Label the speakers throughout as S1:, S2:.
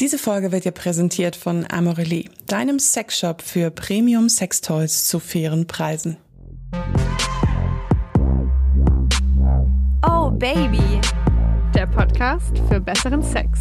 S1: Diese Folge wird dir präsentiert von Amorelie, deinem Sexshop für Premium Sextoys zu fairen Preisen.
S2: Oh Baby, der Podcast für besseren Sex.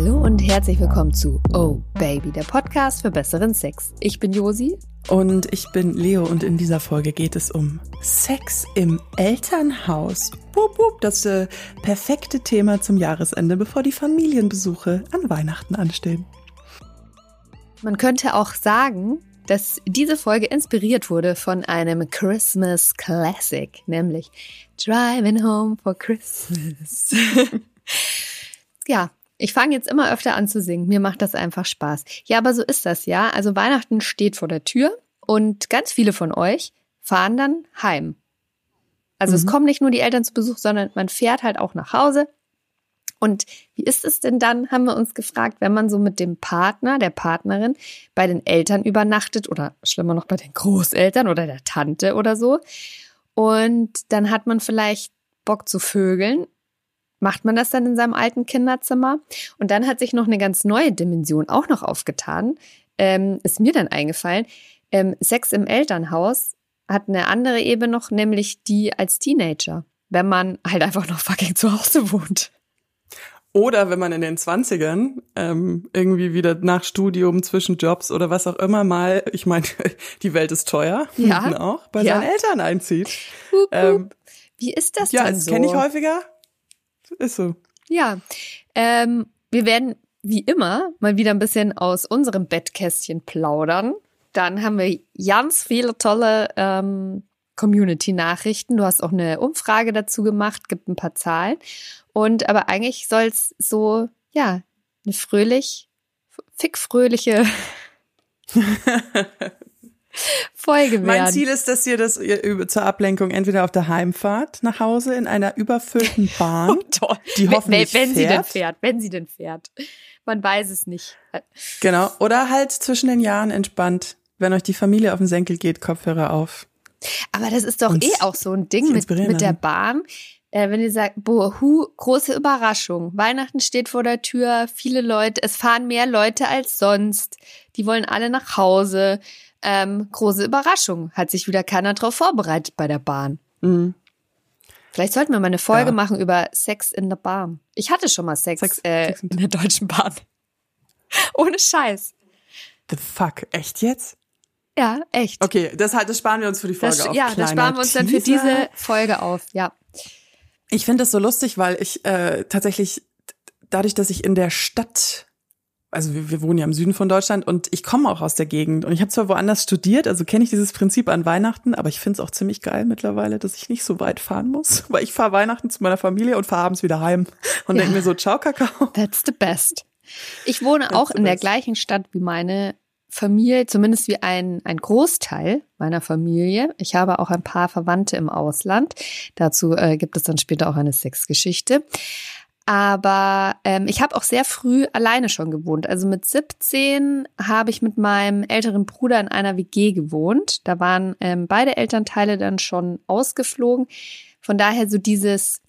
S3: Hallo und herzlich willkommen zu Oh Baby, der Podcast für besseren Sex. Ich bin Josi.
S1: Und ich bin Leo und in dieser Folge geht es um Sex im Elternhaus. Wup, wup, das äh, perfekte Thema zum Jahresende, bevor die Familienbesuche an Weihnachten anstehen.
S3: Man könnte auch sagen, dass diese Folge inspiriert wurde von einem Christmas Classic, nämlich Driving Home for Christmas. ja, ich fange jetzt immer öfter an zu singen. Mir macht das einfach Spaß. Ja, aber so ist das ja. Also Weihnachten steht vor der Tür und ganz viele von euch fahren dann heim. Also mhm. es kommen nicht nur die Eltern zu Besuch, sondern man fährt halt auch nach Hause. Und wie ist es denn dann, haben wir uns gefragt, wenn man so mit dem Partner, der Partnerin bei den Eltern übernachtet oder schlimmer noch bei den Großeltern oder der Tante oder so. Und dann hat man vielleicht Bock zu vögeln. Macht man das dann in seinem alten Kinderzimmer? Und dann hat sich noch eine ganz neue Dimension auch noch aufgetan. Ähm, ist mir dann eingefallen. Ähm, Sex im Elternhaus hat eine andere Ebene noch, nämlich die als Teenager, wenn man halt einfach noch fucking zu Hause wohnt.
S1: Oder wenn man in den Zwanzigern ähm, irgendwie wieder nach Studium, zwischen Jobs oder was auch immer mal, ich meine, die Welt ist teuer,
S3: ja.
S1: auch, bei
S3: ja.
S1: seinen Eltern einzieht.
S3: Hup, hup. Ähm, Wie ist das
S1: ja,
S3: denn
S1: das
S3: so?
S1: kenne ich häufiger. Ist so.
S3: Ja, ähm, wir werden wie immer mal wieder ein bisschen aus unserem Bettkästchen plaudern. Dann haben wir ganz viele tolle ähm, Community-Nachrichten. Du hast auch eine Umfrage dazu gemacht, gibt ein paar Zahlen. Und aber eigentlich soll es so, ja, eine fröhlich, fickfröhliche Folge werden.
S1: Mein Ziel ist, dass ihr das ihr, zur Ablenkung entweder auf der Heimfahrt nach Hause in einer überfüllten Bahn,
S3: Oh,
S1: die hoffentlich
S3: wenn, wenn sie denn
S1: fährt.
S3: fährt, wenn sie denn fährt. Man weiß es nicht.
S1: Genau. Oder halt zwischen den Jahren entspannt, wenn euch die Familie auf den Senkel geht, Kopfhörer auf.
S3: Aber das ist doch
S1: Uns
S3: eh auch so ein Ding mit, mit der. Bahn. Äh, wenn ihr sagt, boah, hu, große Überraschung. Weihnachten steht vor der Tür, viele Leute, es fahren mehr Leute als sonst. Die wollen alle nach Hause. Ähm, große Überraschung. Hat sich wieder keiner drauf vorbereitet bei der Bahn.
S1: Mhm.
S3: Vielleicht sollten wir mal eine Folge
S1: Ja.
S3: machen über Sex in der Bahn. Ich hatte schon mal Sex,
S1: Sex-
S3: äh,
S1: Sex in-
S3: der Deutschen Bahn. Ohne Scheiß.
S1: The fuck? Echt jetzt?
S3: Ja, echt.
S1: Okay, das halt, das sparen wir uns für die Folge
S3: Das,
S1: auf.
S3: ja, das
S1: Kleiner
S3: sparen wir uns dann für
S1: Teaser.
S3: diese Folge auf. Ja.
S1: Ich finde das so lustig, weil ich äh, tatsächlich dadurch, dass ich in der Stadt, also wir, wir wohnen ja im Süden von Deutschland und ich komme auch aus der Gegend und ich habe zwar woanders studiert, also kenne ich dieses Prinzip an Weihnachten, aber ich finde es auch ziemlich geil mittlerweile, dass ich nicht so weit fahren muss, weil ich fahre Weihnachten zu meiner Familie und fahre abends wieder heim und
S3: Ja.
S1: denke mir so, ciao Kakao.
S3: That's the best. Ich wohne
S1: That's
S3: auch in der
S1: best.
S3: gleichen Stadt wie meine Familie, zumindest wie ein, ein Großteil meiner Familie. Ich habe auch ein paar Verwandte im Ausland. Dazu äh, gibt es dann später auch eine Sexgeschichte. Aber ähm, ich habe auch sehr früh alleine schon gewohnt. Also mit 17 habe ich mit meinem älteren Bruder in einer WG gewohnt. Da waren ähm, beide Elternteile dann schon ausgeflogen. Von daher so dieses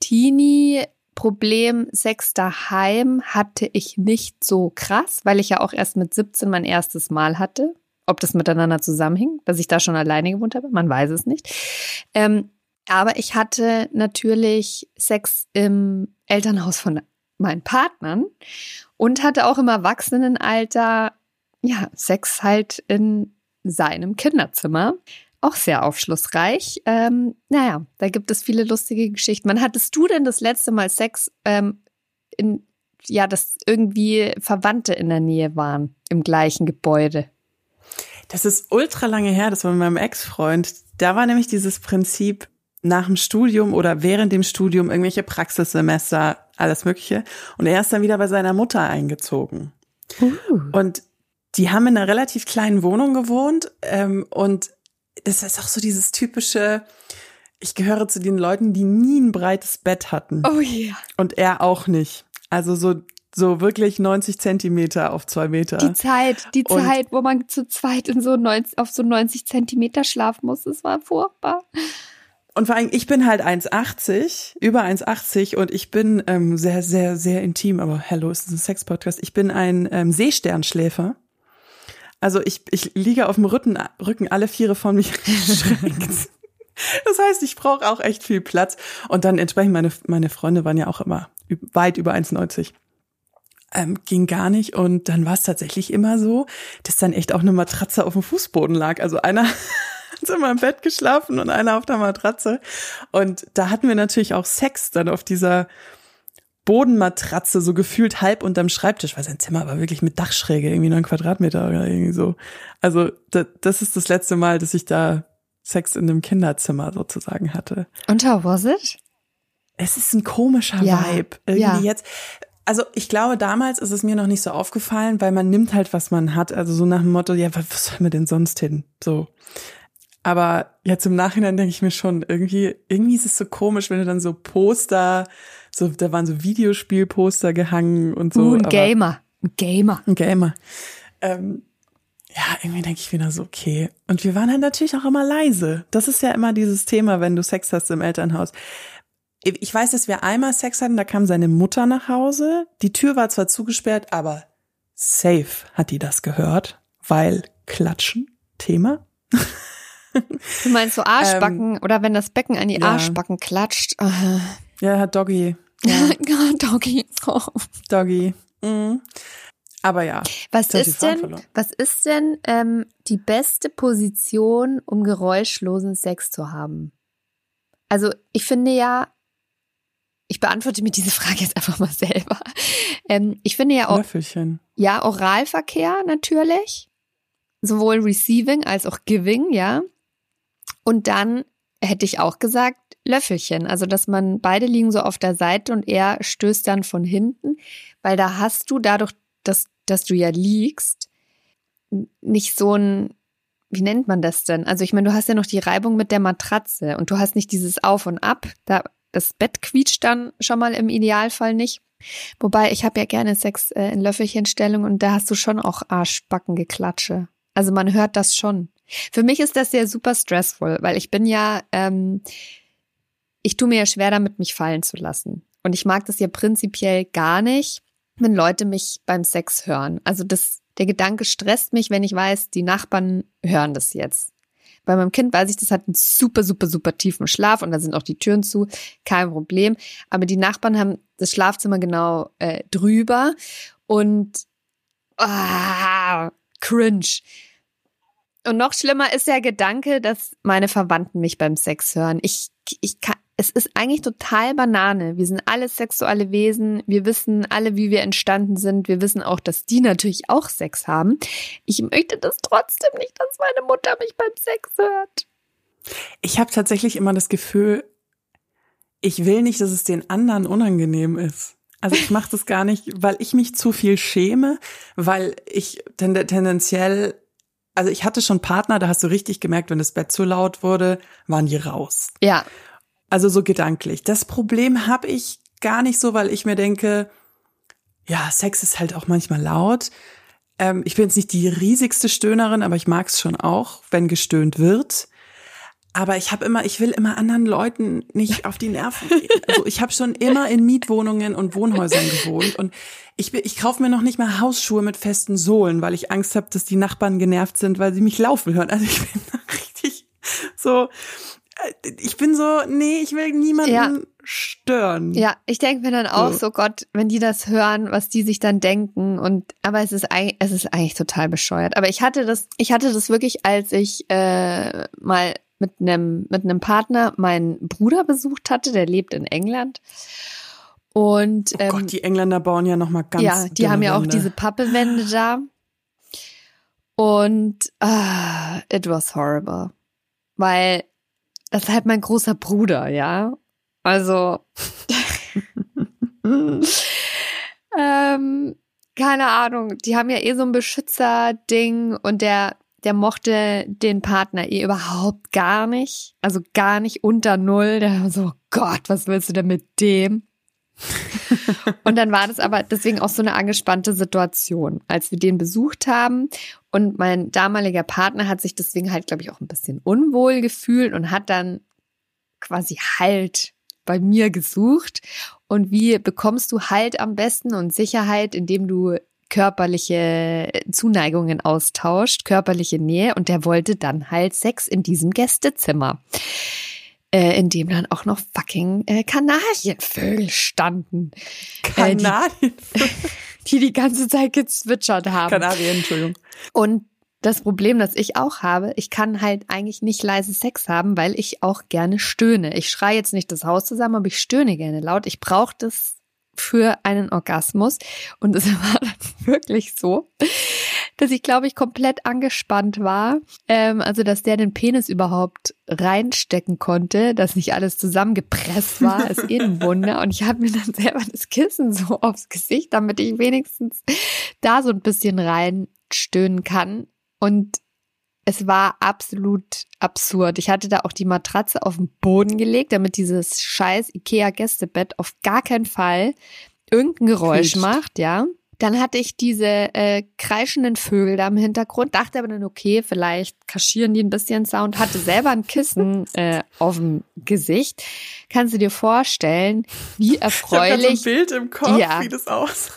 S3: Teenie Problem Sex daheim hatte ich nicht so krass, weil ich ja auch erst mit 17 mein erstes Mal hatte. Ob das miteinander zusammenhing, dass ich da schon alleine gewohnt habe, man weiß es nicht. Ähm, aber ich hatte natürlich Sex im Elternhaus von meinen Partnern und hatte auch im Erwachsenenalter, ja, Sex halt in seinem Kinderzimmer. Auch sehr aufschlussreich. Ähm, naja, da gibt es viele lustige Geschichten. Wann hattest du denn das letzte Mal Sex, ähm, in, ja, dass irgendwie Verwandte in der Nähe waren, im gleichen Gebäude?
S1: Das ist ultra lange her, das war mit meinem Ex-Freund. Da war nämlich dieses Prinzip nach dem Studium oder während dem Studium irgendwelche Praxissemester, alles Mögliche. Und er ist dann wieder bei seiner Mutter eingezogen. Und die haben in einer relativ kleinen Wohnung gewohnt. Ähm, und das ist auch so dieses typische, ich gehöre zu den Leuten, die nie ein breites Bett hatten.
S3: Oh ja.
S1: Und er auch nicht. Also so, so wirklich 90 Zentimeter auf zwei Meter.
S3: Die Zeit, die
S1: Und-
S3: Zeit, wo man zu zweit in so 90, auf so 90 Zentimeter schlafen muss, das war furchtbar.
S1: Und vor allem, ich bin halt 1,80, über 1,80 und ich bin ähm, sehr, sehr, sehr intim, aber hello, ist das ein Sex-Podcast? Ich bin ein ähm, Seesternschläfer. Also ich, ich liege auf dem Rücken, Rücken alle Viere von mir geschränkt. Das heißt, ich brauche auch echt viel Platz. Und dann entsprechend, meine, meine Freunde waren ja auch immer weit über 1,90. Ähm, ging gar nicht. Und dann war es tatsächlich immer so, dass dann echt auch eine Matratze auf dem Fußboden lag. Also einer hat immer im Bett geschlafen und einer auf der Matratze. Und da hatten wir natürlich auch Sex dann auf dieser Bodenmatratze, so gefühlt halb unterm Schreibtisch, weil sein Zimmer war wirklich mit Dachschräge, irgendwie neun Quadratmeter oder irgendwie so. Also das, das ist das letzte Mal, dass ich da Sex in einem Kinderzimmer sozusagen hatte.
S3: Und how was it?
S1: Es ist ein komischer ja, Vibe. Irgendwie ja. jetzt. Also ich glaube, damals ist es mir noch nicht so aufgefallen, weil man nimmt halt, was man hat. Also so nach dem Motto, ja, was soll man denn sonst hin? So. Aber jetzt im Nachhinein denke ich mir schon, irgendwie, irgendwie ist es so komisch, wenn du dann so Poster, so, da waren so Videospielposter gehangen und so.
S3: Uh, ein Gamer. Ein Gamer.
S1: Ein Gamer. Ähm, ja, irgendwie denke ich wieder so, okay. Und wir waren dann natürlich auch immer leise. Das ist ja immer dieses Thema, wenn du Sex hast im Elternhaus. Ich weiß, dass wir einmal Sex hatten, da kam seine Mutter nach Hause. Die Tür war zwar zugesperrt, aber safe hat die das gehört, weil Klatschen, Thema.
S3: Du meinst so Arschbacken ähm, oder wenn das Becken an die ja. Arschbacken klatscht. Uh.
S1: Ja, hat Doggy.
S3: Ja. Doggy. Oh.
S1: Doggy. Mhm. Aber ja.
S3: Was ist denn, was ist denn ähm, die beste Position, um geräuschlosen Sex zu haben? Also ich finde ja, ich beantworte mir diese Frage jetzt einfach mal selber. Ähm, ich finde ja auch,
S1: Löffelchen.
S3: ja, Oralverkehr natürlich, sowohl Receiving als auch Giving, ja. Und dann hätte ich auch gesagt, Löffelchen. Also, dass man beide liegen so auf der Seite und er stößt dann von hinten, weil da hast du dadurch, dass, dass du ja liegst, nicht so ein, wie nennt man das denn? Also, ich meine, du hast ja noch die Reibung mit der Matratze und du hast nicht dieses Auf und Ab. Da, das Bett quietscht dann schon mal im Idealfall nicht. Wobei, ich habe ja gerne Sex äh, in Löffelchenstellung und da hast du schon auch Arschbackengeklatsche. Also man hört das schon. Für mich ist das ja super stressful, weil ich bin ja, ähm, ich tue mir ja schwer damit, mich fallen zu lassen. Und ich mag das ja prinzipiell gar nicht, wenn Leute mich beim Sex hören. Also das, der Gedanke stresst mich, wenn ich weiß, die Nachbarn hören das jetzt. Bei meinem Kind weiß ich, das hat einen super, super, super tiefen Schlaf und da sind auch die Türen zu, kein Problem. Aber die Nachbarn haben das Schlafzimmer genau äh, drüber und ah, cringe. Und noch schlimmer ist der Gedanke, dass meine Verwandten mich beim Sex hören. Ich, ich kann, es ist eigentlich total Banane. Wir sind alle sexuelle Wesen. Wir wissen alle, wie wir entstanden sind. Wir wissen auch, dass die natürlich auch Sex haben. Ich möchte das trotzdem nicht, dass meine Mutter mich beim Sex hört.
S1: Ich habe tatsächlich immer das Gefühl, ich will nicht, dass es den anderen unangenehm ist. Also ich mache das gar nicht, weil ich mich zu viel schäme, weil ich tendenziell also ich hatte schon Partner, da hast du richtig gemerkt, wenn das Bett zu laut wurde, waren die raus.
S3: Ja.
S1: Also so gedanklich. Das Problem habe ich gar nicht so, weil ich mir denke, ja, Sex ist halt auch manchmal laut. Ähm, ich bin jetzt nicht die riesigste Stöhnerin, aber ich mag es schon auch, wenn gestöhnt wird. Aber ich habe immer, ich will immer anderen Leuten nicht auf die Nerven gehen. Also ich habe schon immer in Mietwohnungen und Wohnhäusern gewohnt und ich, ich kaufe mir noch nicht mal Hausschuhe mit festen Sohlen, weil ich Angst habe, dass die Nachbarn genervt sind, weil sie mich laufen hören. Also ich bin richtig so, äh, ich bin so, nee, ich will niemanden ja. stören.
S3: Ja, ich denke mir dann auch so. so, Gott, wenn die das hören, was die sich dann denken und aber es ist eigentlich, es ist eigentlich total bescheuert. Aber ich hatte das, ich hatte das wirklich, als ich äh, mal mit einem mit einem Partner meinen Bruder besucht hatte, der lebt in England. Und
S1: ähm, oh Gott, ähm, die Engländer bauen ja noch mal ganz
S3: Ja, die haben ja auch diese Pappewände da. Und uh, it was horrible. Weil das ist halt mein großer Bruder, ja. Also ähm, keine Ahnung, die haben ja eh so ein Beschützer-Ding und der der mochte den Partner eh überhaupt gar nicht. Also gar nicht unter Null. Der war so, oh Gott, was willst du denn mit dem? und dann war das aber deswegen auch so eine angespannte Situation, als wir den besucht haben. Und mein damaliger Partner hat sich deswegen halt, glaube ich, auch ein bisschen unwohl gefühlt und hat dann quasi Halt bei mir gesucht. Und wie bekommst du Halt am besten und Sicherheit, indem du körperliche Zuneigungen austauscht, körperliche Nähe und der wollte dann halt Sex in diesem Gästezimmer. Äh, in dem dann auch noch fucking äh, Kanarienvögel standen.
S1: Kanarienvögel?
S3: Äh, die, die die ganze Zeit gezwitschert haben.
S1: Kanarien, Entschuldigung.
S3: Und das Problem, das ich auch habe, ich kann halt eigentlich nicht leise Sex haben, weil ich auch gerne stöhne. Ich schreie jetzt nicht das Haus zusammen, aber ich stöhne gerne laut. Ich brauche das für einen Orgasmus. Und es war dann wirklich so, dass ich, glaube ich, komplett angespannt war. Ähm, also, dass der den Penis überhaupt reinstecken konnte, dass nicht alles zusammengepresst war, ist eh ein Wunder. Und ich habe mir dann selber das Kissen so aufs Gesicht, damit ich wenigstens da so ein bisschen reinstöhnen kann. Und es war absolut absurd. Ich hatte da auch die Matratze auf den Boden gelegt, damit dieses scheiß Ikea-Gästebett auf gar keinen Fall irgendein Geräusch Quietscht. macht, ja. Dann hatte ich diese äh, kreischenden Vögel da im Hintergrund, dachte aber dann, okay, vielleicht kaschieren die ein bisschen Sound, hatte selber ein Kissen äh, auf dem Gesicht. Kannst du dir vorstellen, wie erfreulich. Ich
S1: so ein Bild im Kopf, ja, wie das aus.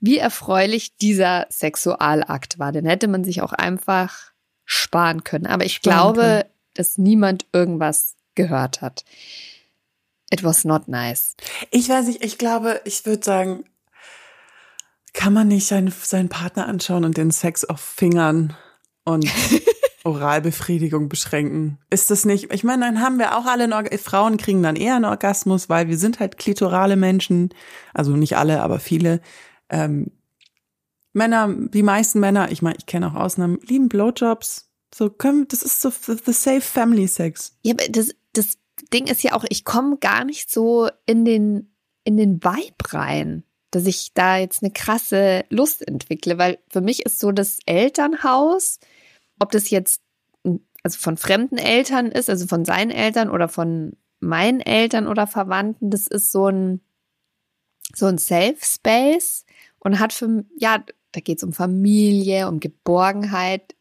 S3: wie erfreulich dieser Sexualakt war. Den hätte man sich auch einfach sparen können. Aber ich sparen glaube, können. dass niemand irgendwas gehört hat. It was not nice.
S1: Ich weiß nicht, ich glaube, ich würde sagen, kann man nicht seinen, seinen Partner anschauen und den Sex auf Fingern und Oralbefriedigung beschränken? Ist das nicht, ich meine, dann haben wir auch alle, einen, Frauen kriegen dann eher einen Orgasmus, weil wir sind halt klitorale Menschen, also nicht alle, aber viele. Ähm, Männer, die meisten Männer, ich meine, ich kenne auch Ausnahmen, lieben Blowjobs. So können, das ist so the safe family sex.
S3: Ja, aber das, das Ding ist ja auch, ich komme gar nicht so in den, in den Vibe rein dass ich da jetzt eine krasse Lust entwickle, weil für mich ist so das Elternhaus, ob das jetzt also von fremden Eltern ist, also von seinen Eltern oder von meinen Eltern oder Verwandten, das ist so ein so ein Safe Space und hat für ja, da geht es um Familie, um Geborgenheit.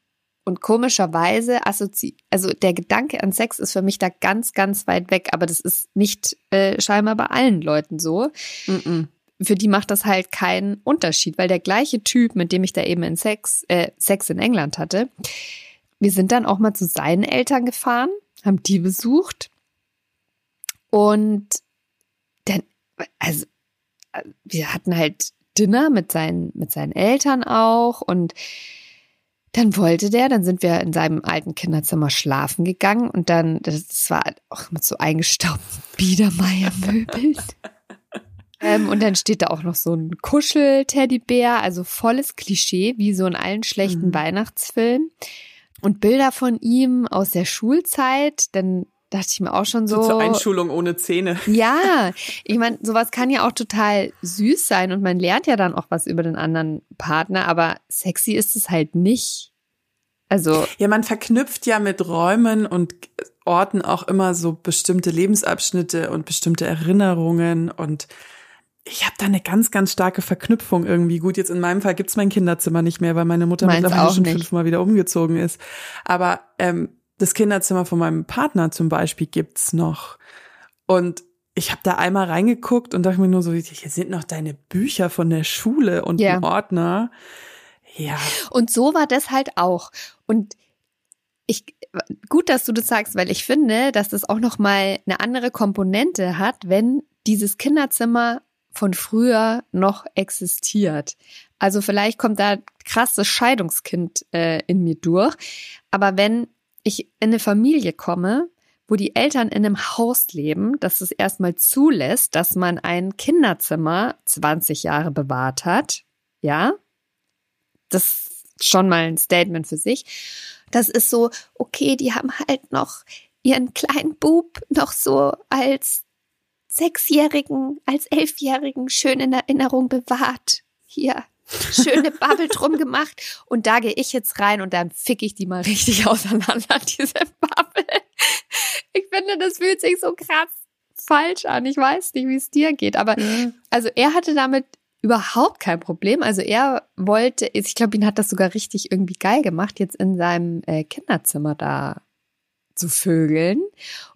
S3: Und komischerweise assozi also der Gedanke an Sex ist für mich da ganz ganz weit weg, aber das ist nicht äh, scheinbar bei allen Leuten so. Mm -mm für die macht das halt keinen Unterschied, weil der gleiche Typ, mit dem ich da eben in Sex, äh, Sex in England hatte, wir sind dann auch mal zu seinen Eltern gefahren, haben die besucht. Und dann, also wir hatten halt Dinner mit seinen, mit seinen Eltern auch und dann wollte der, dann sind wir in seinem alten Kinderzimmer schlafen gegangen und dann, das war auch mit so eingestaubten Biedermeier-Möbeln. Ähm, und dann steht da auch noch so ein Kuschel-Teddybär, also volles Klischee, wie so in allen schlechten mhm. Weihnachtsfilmen. Und Bilder von ihm aus der Schulzeit, dann dachte ich mir auch schon so.
S1: so zur Einschulung ohne Zähne.
S3: Ja, ich meine, sowas kann ja auch total süß sein und man lernt ja dann auch was über den anderen Partner, aber sexy ist es halt nicht. Also.
S1: Ja, man verknüpft ja mit Räumen und Orten auch immer so bestimmte Lebensabschnitte und bestimmte Erinnerungen und ich habe da eine ganz, ganz starke Verknüpfung irgendwie. Gut, jetzt in meinem Fall gibt's mein Kinderzimmer nicht mehr, weil meine Mutter Meins mittlerweile schon fünfmal wieder umgezogen ist. Aber ähm, das Kinderzimmer von meinem Partner zum Beispiel gibt's noch. Und ich habe da einmal reingeguckt und dachte mir nur so, hier sind noch deine Bücher von der Schule und ja. ein Ordner. Ja.
S3: Und so war das halt auch. Und ich, gut, dass du das sagst, weil ich finde, dass das auch noch mal eine andere Komponente hat, wenn dieses Kinderzimmer von früher noch existiert. Also vielleicht kommt da krasses Scheidungskind äh, in mir durch. Aber wenn ich in eine Familie komme, wo die Eltern in einem Haus leben, das es erstmal zulässt, dass man ein Kinderzimmer 20 Jahre bewahrt hat, ja, das ist schon mal ein Statement für sich. Das ist so, okay, die haben halt noch ihren kleinen Bub noch so als Sechsjährigen als Elfjährigen schön in Erinnerung bewahrt. Hier, schöne Bubble drum gemacht. Und da gehe ich jetzt rein und dann fick ich die mal richtig auseinander, diese Bubble. Ich finde, das fühlt sich so krass falsch an. Ich weiß nicht, wie es dir geht. Aber also er hatte damit überhaupt kein Problem. Also er wollte, ich glaube, ihn hat das sogar richtig irgendwie geil gemacht, jetzt in seinem äh, Kinderzimmer da zu vögeln.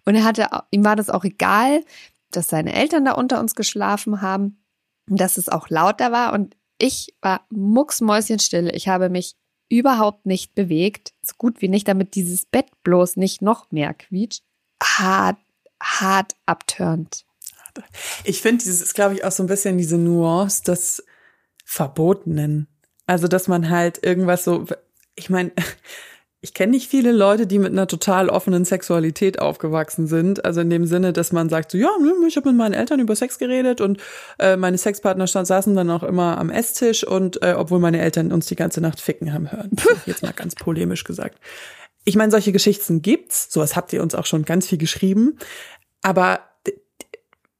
S3: Und er hatte, ihm war das auch egal, dass seine Eltern da unter uns geschlafen haben und dass es auch lauter war. Und ich war mucksmäuschenstille. Ich habe mich überhaupt nicht bewegt, so gut wie nicht, damit dieses Bett bloß nicht noch mehr quietscht. Hart, hart abturnt.
S1: Ich finde, dieses ist, glaube ich, auch so ein bisschen diese Nuance des Verbotenen. Also, dass man halt irgendwas so, ich meine, ich kenne nicht viele Leute, die mit einer total offenen Sexualität aufgewachsen sind. Also in dem Sinne, dass man sagt, so ja, ich habe mit meinen Eltern über Sex geredet und äh, meine Sexpartner stand, saßen dann auch immer am Esstisch und äh, obwohl meine Eltern uns die ganze Nacht ficken haben hören. Jetzt mal ganz polemisch gesagt. Ich meine, solche Geschichten gibt's. Sowas habt ihr uns auch schon ganz viel geschrieben. Aber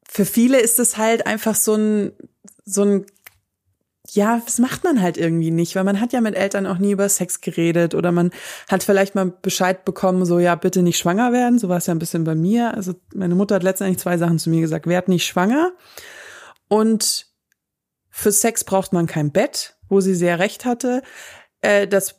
S1: für viele ist es halt einfach so ein so ein ja, das macht man halt irgendwie nicht, weil man hat ja mit Eltern auch nie über Sex geredet oder man hat vielleicht mal Bescheid bekommen, so ja, bitte nicht schwanger werden. So war es ja ein bisschen bei mir. Also meine Mutter hat letztendlich zwei Sachen zu mir gesagt. Werd nicht schwanger und für Sex braucht man kein Bett, wo sie sehr recht hatte. Äh, das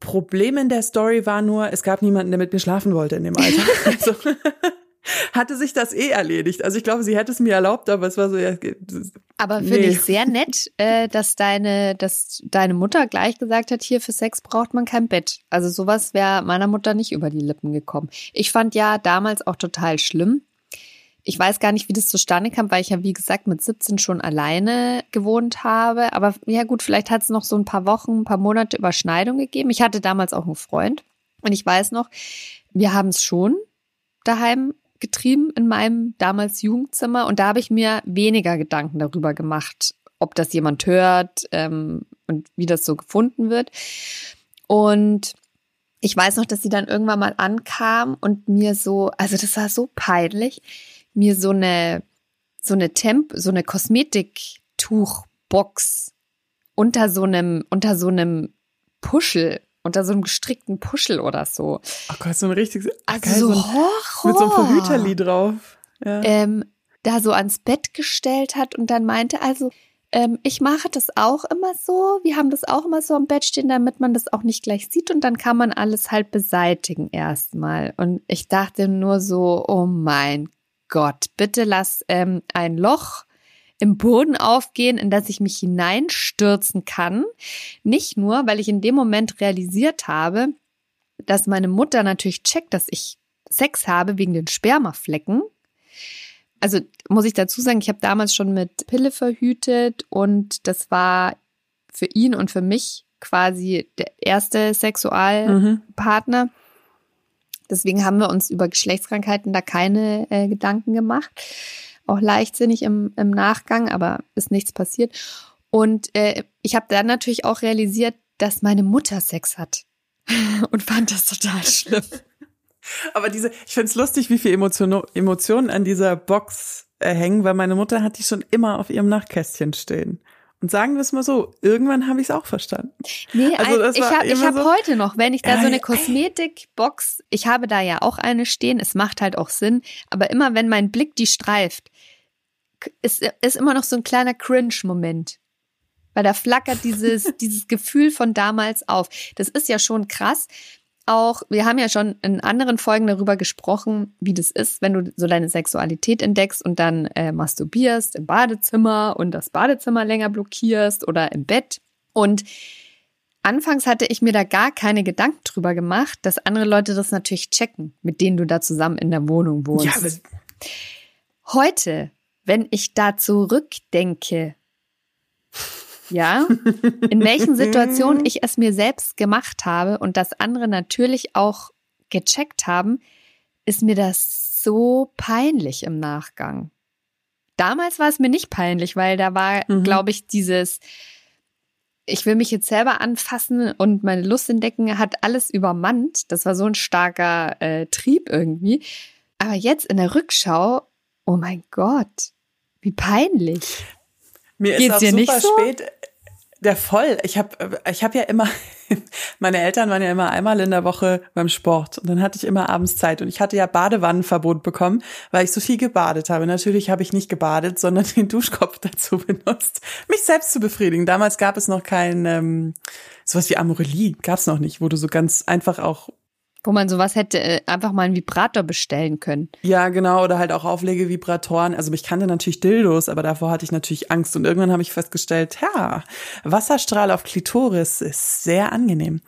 S1: Problem in der Story war nur, es gab niemanden, der mit mir schlafen wollte in dem Alter. Also, hatte sich das eh erledigt. Also ich glaube, sie hätte es mir erlaubt, aber es war so, ja.
S3: Aber finde nee. ich sehr nett, äh, dass deine, dass deine Mutter gleich gesagt hat, hier für Sex braucht man kein Bett. Also sowas wäre meiner Mutter nicht über die Lippen gekommen. Ich fand ja damals auch total schlimm. Ich weiß gar nicht, wie das zustande kam, weil ich ja, wie gesagt, mit 17 schon alleine gewohnt habe. Aber ja gut, vielleicht hat es noch so ein paar Wochen, ein paar Monate Überschneidung gegeben. Ich hatte damals auch einen Freund. Und ich weiß noch, wir haben es schon daheim getrieben in meinem damals Jugendzimmer und da habe ich mir weniger Gedanken darüber gemacht, ob das jemand hört ähm, und wie das so gefunden wird. Und ich weiß noch, dass sie dann irgendwann mal ankam und mir so, also das war so peinlich, mir so eine so eine Temp, so eine Kosmetiktuchbox unter so einem unter so einem Puschel unter so einem gestrickten Puschel oder so.
S1: Ach Gott, so ein richtiges,
S3: also geil, so, ein,
S1: Horror. mit so einem Verhüterli drauf.
S3: Ja. Ähm, da so ans Bett gestellt hat und dann meinte, also ähm, ich mache das auch immer so. Wir haben das auch immer so am Bett stehen, damit man das auch nicht gleich sieht und dann kann man alles halt beseitigen erstmal. Und ich dachte nur so, oh mein Gott, bitte lass ähm, ein Loch im Boden aufgehen, in das ich mich hineinstürzen kann. Nicht nur, weil ich in dem Moment realisiert habe, dass meine Mutter natürlich checkt, dass ich Sex habe wegen den Spermaflecken. Also muss ich dazu sagen, ich habe damals schon mit Pille verhütet und das war für ihn und für mich quasi der erste Sexualpartner. Mhm. Deswegen haben wir uns über Geschlechtskrankheiten da keine äh, Gedanken gemacht auch leichtsinnig im, im Nachgang, aber ist nichts passiert. Und äh, ich habe dann natürlich auch realisiert, dass meine Mutter Sex hat und fand das total schlimm.
S1: Aber diese, ich finde es lustig, wie viel Emotion, Emotionen an dieser Box äh, hängen, weil meine Mutter hat die schon immer auf ihrem Nachtkästchen stehen. Und sagen wir es mal so, irgendwann habe ich es auch verstanden.
S3: Nee, also das ich habe hab so, heute noch, wenn ich da so eine Kosmetikbox, ich habe da ja auch eine stehen, es macht halt auch Sinn, aber immer wenn mein Blick die streift, ist, ist immer noch so ein kleiner Cringe-Moment. Weil da flackert dieses, dieses Gefühl von damals auf. Das ist ja schon krass, auch, wir haben ja schon in anderen Folgen darüber gesprochen, wie das ist, wenn du so deine Sexualität entdeckst und dann äh, masturbierst im Badezimmer und das Badezimmer länger blockierst oder im Bett. Und anfangs hatte ich mir da gar keine Gedanken drüber gemacht, dass andere Leute das natürlich checken, mit denen du da zusammen in der Wohnung wohnst. Ja, Heute, wenn ich da zurückdenke, ja, in welchen Situationen ich es mir selbst gemacht habe und das andere natürlich auch gecheckt haben, ist mir das so peinlich im Nachgang. Damals war es mir nicht peinlich, weil da war, mhm. glaube ich, dieses, ich will mich jetzt selber anfassen und meine Lust entdecken, hat alles übermannt. Das war so ein starker äh, Trieb irgendwie. Aber jetzt in der Rückschau, oh mein Gott, wie peinlich.
S1: Mir Geht's ist auch dir super nicht so? spät der voll. Ich habe ich hab ja immer, meine Eltern waren ja immer einmal in der Woche beim Sport und dann hatte ich immer abends Zeit und ich hatte ja Badewannenverbot bekommen, weil ich so viel gebadet habe. Natürlich habe ich nicht gebadet, sondern den Duschkopf dazu benutzt, mich selbst zu befriedigen. Damals gab es noch kein ähm, sowas wie Amorelie, gab es noch nicht, wo du so ganz einfach auch
S3: Wo man sowas hätte äh, einfach mal einen Vibrator bestellen können.
S1: Ja, genau, oder halt auch Auflegevibratoren. Also ich kannte natürlich Dildos, aber davor hatte ich natürlich Angst. Und irgendwann habe ich festgestellt, ja, Wasserstrahl auf Klitoris ist sehr angenehm.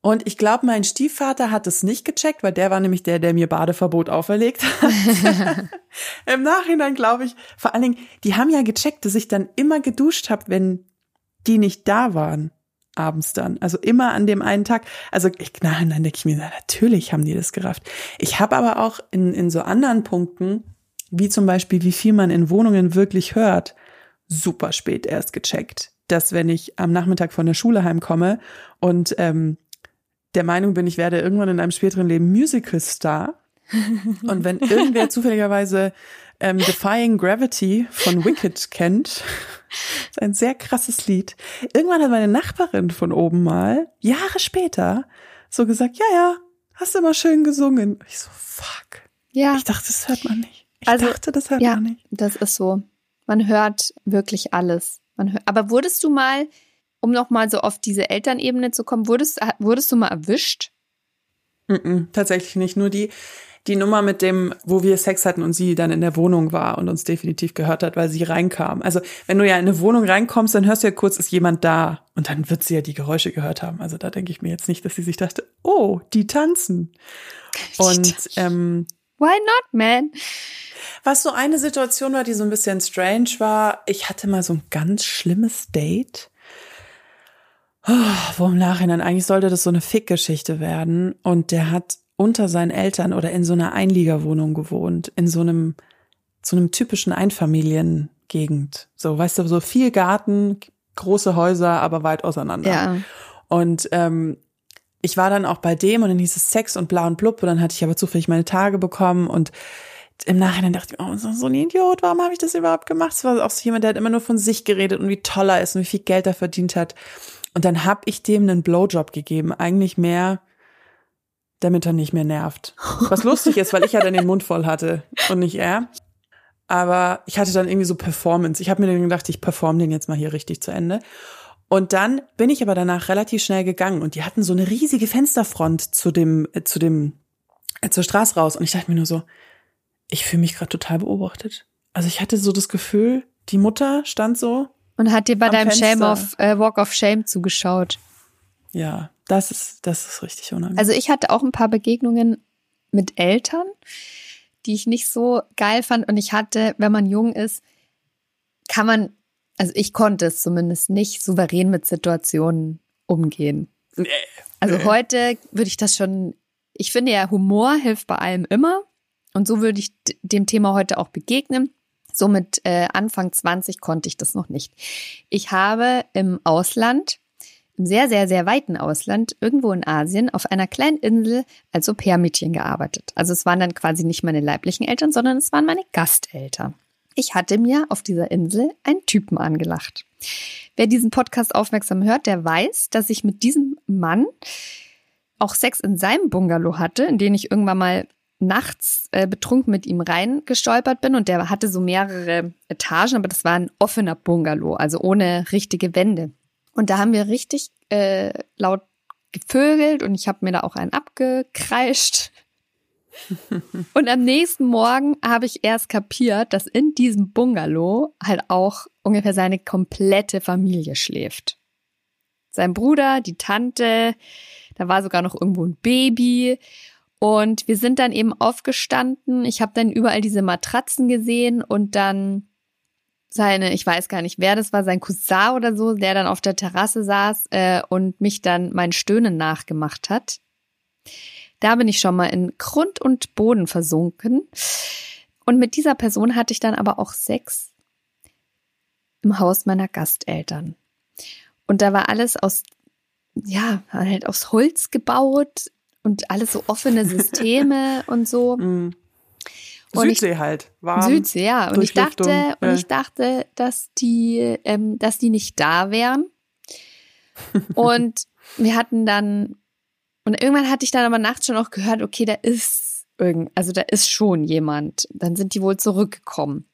S1: Und ich glaube, mein Stiefvater hat es nicht gecheckt, weil der war nämlich der, der mir Badeverbot auferlegt hat. Im Nachhinein glaube ich, vor allen Dingen, die haben ja gecheckt, dass ich dann immer geduscht habe, wenn die nicht da waren abends dann. Also immer an dem einen Tag. Also ich, nein, dann denke ich mir, na, natürlich haben die das gerafft. Ich habe aber auch in, in so anderen Punkten, wie zum Beispiel, wie viel man in Wohnungen wirklich hört, super spät erst gecheckt. Dass wenn ich am Nachmittag von der Schule heimkomme und ähm, der Meinung bin, ich werde irgendwann in einem späteren Leben Musical-Star. und wenn irgendwer zufälligerweise ähm, Defying Gravity von Wicked kennt, ist ein sehr krasses Lied. Irgendwann hat meine Nachbarin von oben mal, Jahre später, so gesagt, ja, ja, hast du immer schön gesungen. Ich so, fuck.
S3: Ja.
S1: Ich dachte, das hört man nicht. Ich
S3: Also,
S1: dachte, das hört
S3: ja,
S1: man nicht.
S3: das ist so. Man hört wirklich alles. Man hört, aber wurdest du mal, um nochmal so auf diese Elternebene zu kommen, wurdest, wurdest du mal erwischt?
S1: Mm -mm, tatsächlich nicht. Nur die, die Nummer mit dem, wo wir Sex hatten und sie dann in der Wohnung war und uns definitiv gehört hat, weil sie reinkam. Also wenn du ja in eine Wohnung reinkommst, dann hörst du ja kurz, ist jemand da. Und dann wird sie ja die Geräusche gehört haben. Also da denke ich mir jetzt nicht, dass sie sich dachte, oh, die tanzen. Und ähm,
S3: Why not, man?
S1: was so eine Situation war, die so ein bisschen strange war, ich hatte mal so ein ganz schlimmes Date. Oh, wo im Nachhinein eigentlich sollte das so eine Fickgeschichte werden. Und der hat unter seinen Eltern oder in so einer Einliegerwohnung gewohnt, in so einem, so einem typischen Einfamiliengegend. So, weißt du, so viel Garten, große Häuser, aber weit auseinander.
S3: Ja.
S1: Und ähm, ich war dann auch bei dem und dann hieß es Sex und bla und blub und dann hatte ich aber zufällig meine Tage bekommen und im Nachhinein dachte ich, oh, so so ein Idiot, warum habe ich das überhaupt gemacht? Es war auch so jemand, der hat immer nur von sich geredet und wie toll er ist und wie viel Geld er verdient hat. Und dann habe ich dem einen Blowjob gegeben, eigentlich mehr, damit er nicht mehr nervt. Was lustig ist, weil ich ja dann den Mund voll hatte und nicht er. Aber ich hatte dann irgendwie so Performance. Ich habe mir dann gedacht, ich perform den jetzt mal hier richtig zu Ende. Und dann bin ich aber danach relativ schnell gegangen und die hatten so eine riesige Fensterfront zu dem, äh, zu dem, äh, zur Straße raus. Und ich dachte mir nur so, ich fühle mich gerade total beobachtet. Also ich hatte so das Gefühl, die Mutter stand so,
S3: Und hat dir bei deinem
S1: Fenster.
S3: Shame of, äh, Walk of Shame zugeschaut.
S1: ja, das ist, das ist richtig unangenehm.
S3: Also ich hatte auch ein paar Begegnungen mit Eltern, die ich nicht so geil fand. Und ich hatte, wenn man jung ist, kann man, also ich konnte es zumindest nicht souverän mit Situationen umgehen.
S1: nee.
S3: Also
S1: Nee.
S3: heute würde ich das schon, ich finde ja, Humor hilft bei allem immer. Und so würde ich dem Thema heute auch begegnen. So mit äh, Anfang 20 konnte ich das noch nicht. Ich habe im Ausland, im sehr, sehr, sehr weiten Ausland, irgendwo in Asien, auf einer kleinen Insel als Au-pair-Mädchen gearbeitet. Also es waren dann quasi nicht meine leiblichen Eltern, sondern es waren meine Gasteltern. Ich hatte mir auf dieser Insel einen Typen angelacht. Wer diesen Podcast aufmerksam hört, der weiß, dass ich mit diesem Mann auch Sex in seinem Bungalow hatte, in den ich irgendwann mal nachts äh, betrunken mit ihm reingestolpert bin und der hatte so mehrere Etagen, aber das war ein offener Bungalow, also ohne richtige Wände. Und da haben wir richtig äh, laut gevögelt und ich habe mir da auch einen abgekreischt. und am nächsten Morgen habe ich erst kapiert, dass in diesem Bungalow halt auch ungefähr seine komplette Familie schläft. Sein Bruder, die Tante, da war sogar noch irgendwo ein Baby. Und wir sind dann eben aufgestanden. Ich habe dann überall diese Matratzen gesehen und dann seine, ich weiß gar nicht, wer das war, sein Cousin oder so, der dann auf der Terrasse saß äh, und mich dann mein Stöhnen nachgemacht hat. Da bin ich schon mal in Grund und Boden versunken. Und mit dieser Person hatte ich dann aber auch Sex im Haus meiner Gasteltern. Und da war alles aus, ja, halt aus Holz gebaut und alles so offene Systeme und so.
S1: Mm.
S3: Und ich-
S1: Südsee halt. Warm.
S3: Südsee, ja. Und ich dachte, und
S1: ja.
S3: ich dachte, dass die, ähm, dass die nicht da wären. und wir hatten dann, und irgendwann hatte ich dann aber nachts schon auch gehört, okay, da ist irgend, also da ist schon jemand. Dann sind die wohl zurückgekommen.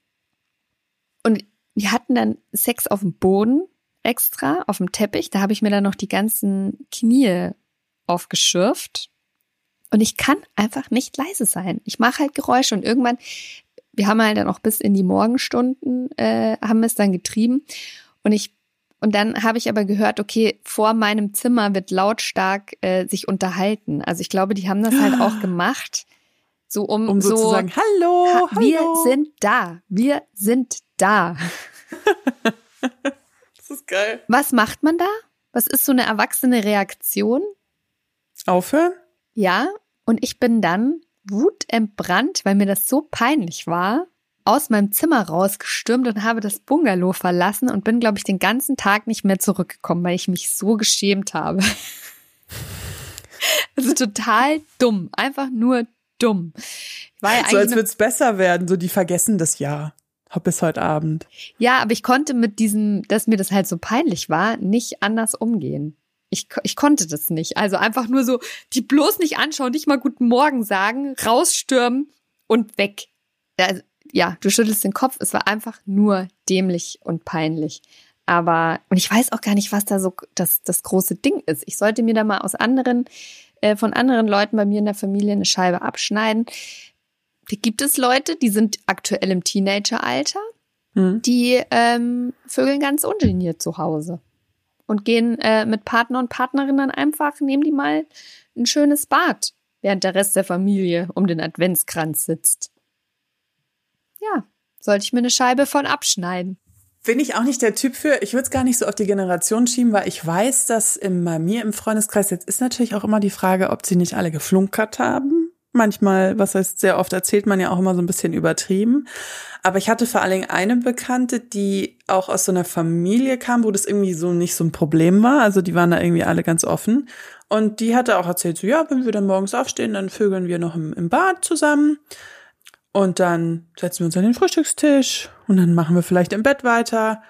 S3: Und wir hatten dann Sex auf dem Boden extra, auf dem Teppich. Da habe ich mir dann noch die ganzen Knie aufgeschürft. Und ich kann einfach nicht leise sein. Ich mache halt Geräusche und irgendwann, wir haben halt dann auch bis in die Morgenstunden, äh, haben es dann getrieben. Und ich und dann habe ich aber gehört, okay, vor meinem Zimmer wird lautstark äh, sich unterhalten. Also ich glaube, die haben das halt auch gemacht, so um,
S1: um so,
S3: so
S1: zu sagen, hallo,
S3: ha
S1: hallo.
S3: wir sind da, wir sind da.
S1: das ist geil.
S3: Was macht man da? Was ist so eine erwachsene Reaktion?
S1: Aufhören?
S3: Ja, und ich bin dann wutentbrannt, weil mir das so peinlich war, aus meinem Zimmer rausgestürmt und habe das Bungalow verlassen und bin, glaube ich, den ganzen Tag nicht mehr zurückgekommen, weil ich mich so geschämt habe. also total dumm, einfach nur dumm.
S1: Ja so als würde es besser werden, so die vergessen das ja bis heute Abend.
S3: Ja, aber ich konnte mit diesem, dass mir das halt so peinlich war, nicht anders umgehen. Ich, ich konnte das nicht. Also einfach nur so, die bloß nicht anschauen, nicht mal guten Morgen sagen, rausstürmen und weg. Also, ja, du schüttelst den Kopf. Es war einfach nur dämlich und peinlich. Aber, und ich weiß auch gar nicht, was da so das, das große Ding ist. Ich sollte mir da mal aus anderen, äh, von anderen Leuten bei mir in der Familie eine Scheibe abschneiden. Da gibt es Leute, die sind aktuell im Teenageralter, hm. die ähm, vögeln ganz ungeniert zu Hause und gehen äh, mit Partner und Partnerinnen einfach, nehmen die mal ein schönes Bad, während der Rest der Familie um den Adventskranz sitzt. Ja, sollte ich mir eine Scheibe von abschneiden.
S1: Bin ich auch nicht der Typ für. Ich würde es gar nicht so auf die Generation schieben, weil ich weiß, dass bei mir im Freundeskreis jetzt ist natürlich auch immer die Frage, ob sie nicht alle geflunkert haben. Manchmal, was heißt sehr oft, erzählt man ja auch immer so ein bisschen übertrieben. Aber ich hatte vor allen Dingen eine Bekannte, die auch aus so einer Familie kam, wo das irgendwie so nicht so ein Problem war. Also die waren da irgendwie alle ganz offen. Und die hatte auch erzählt, so ja, wenn wir dann morgens aufstehen, dann vögeln wir noch im, im Bad zusammen. Und dann setzen wir uns an den Frühstückstisch und dann machen wir vielleicht im Bett weiter.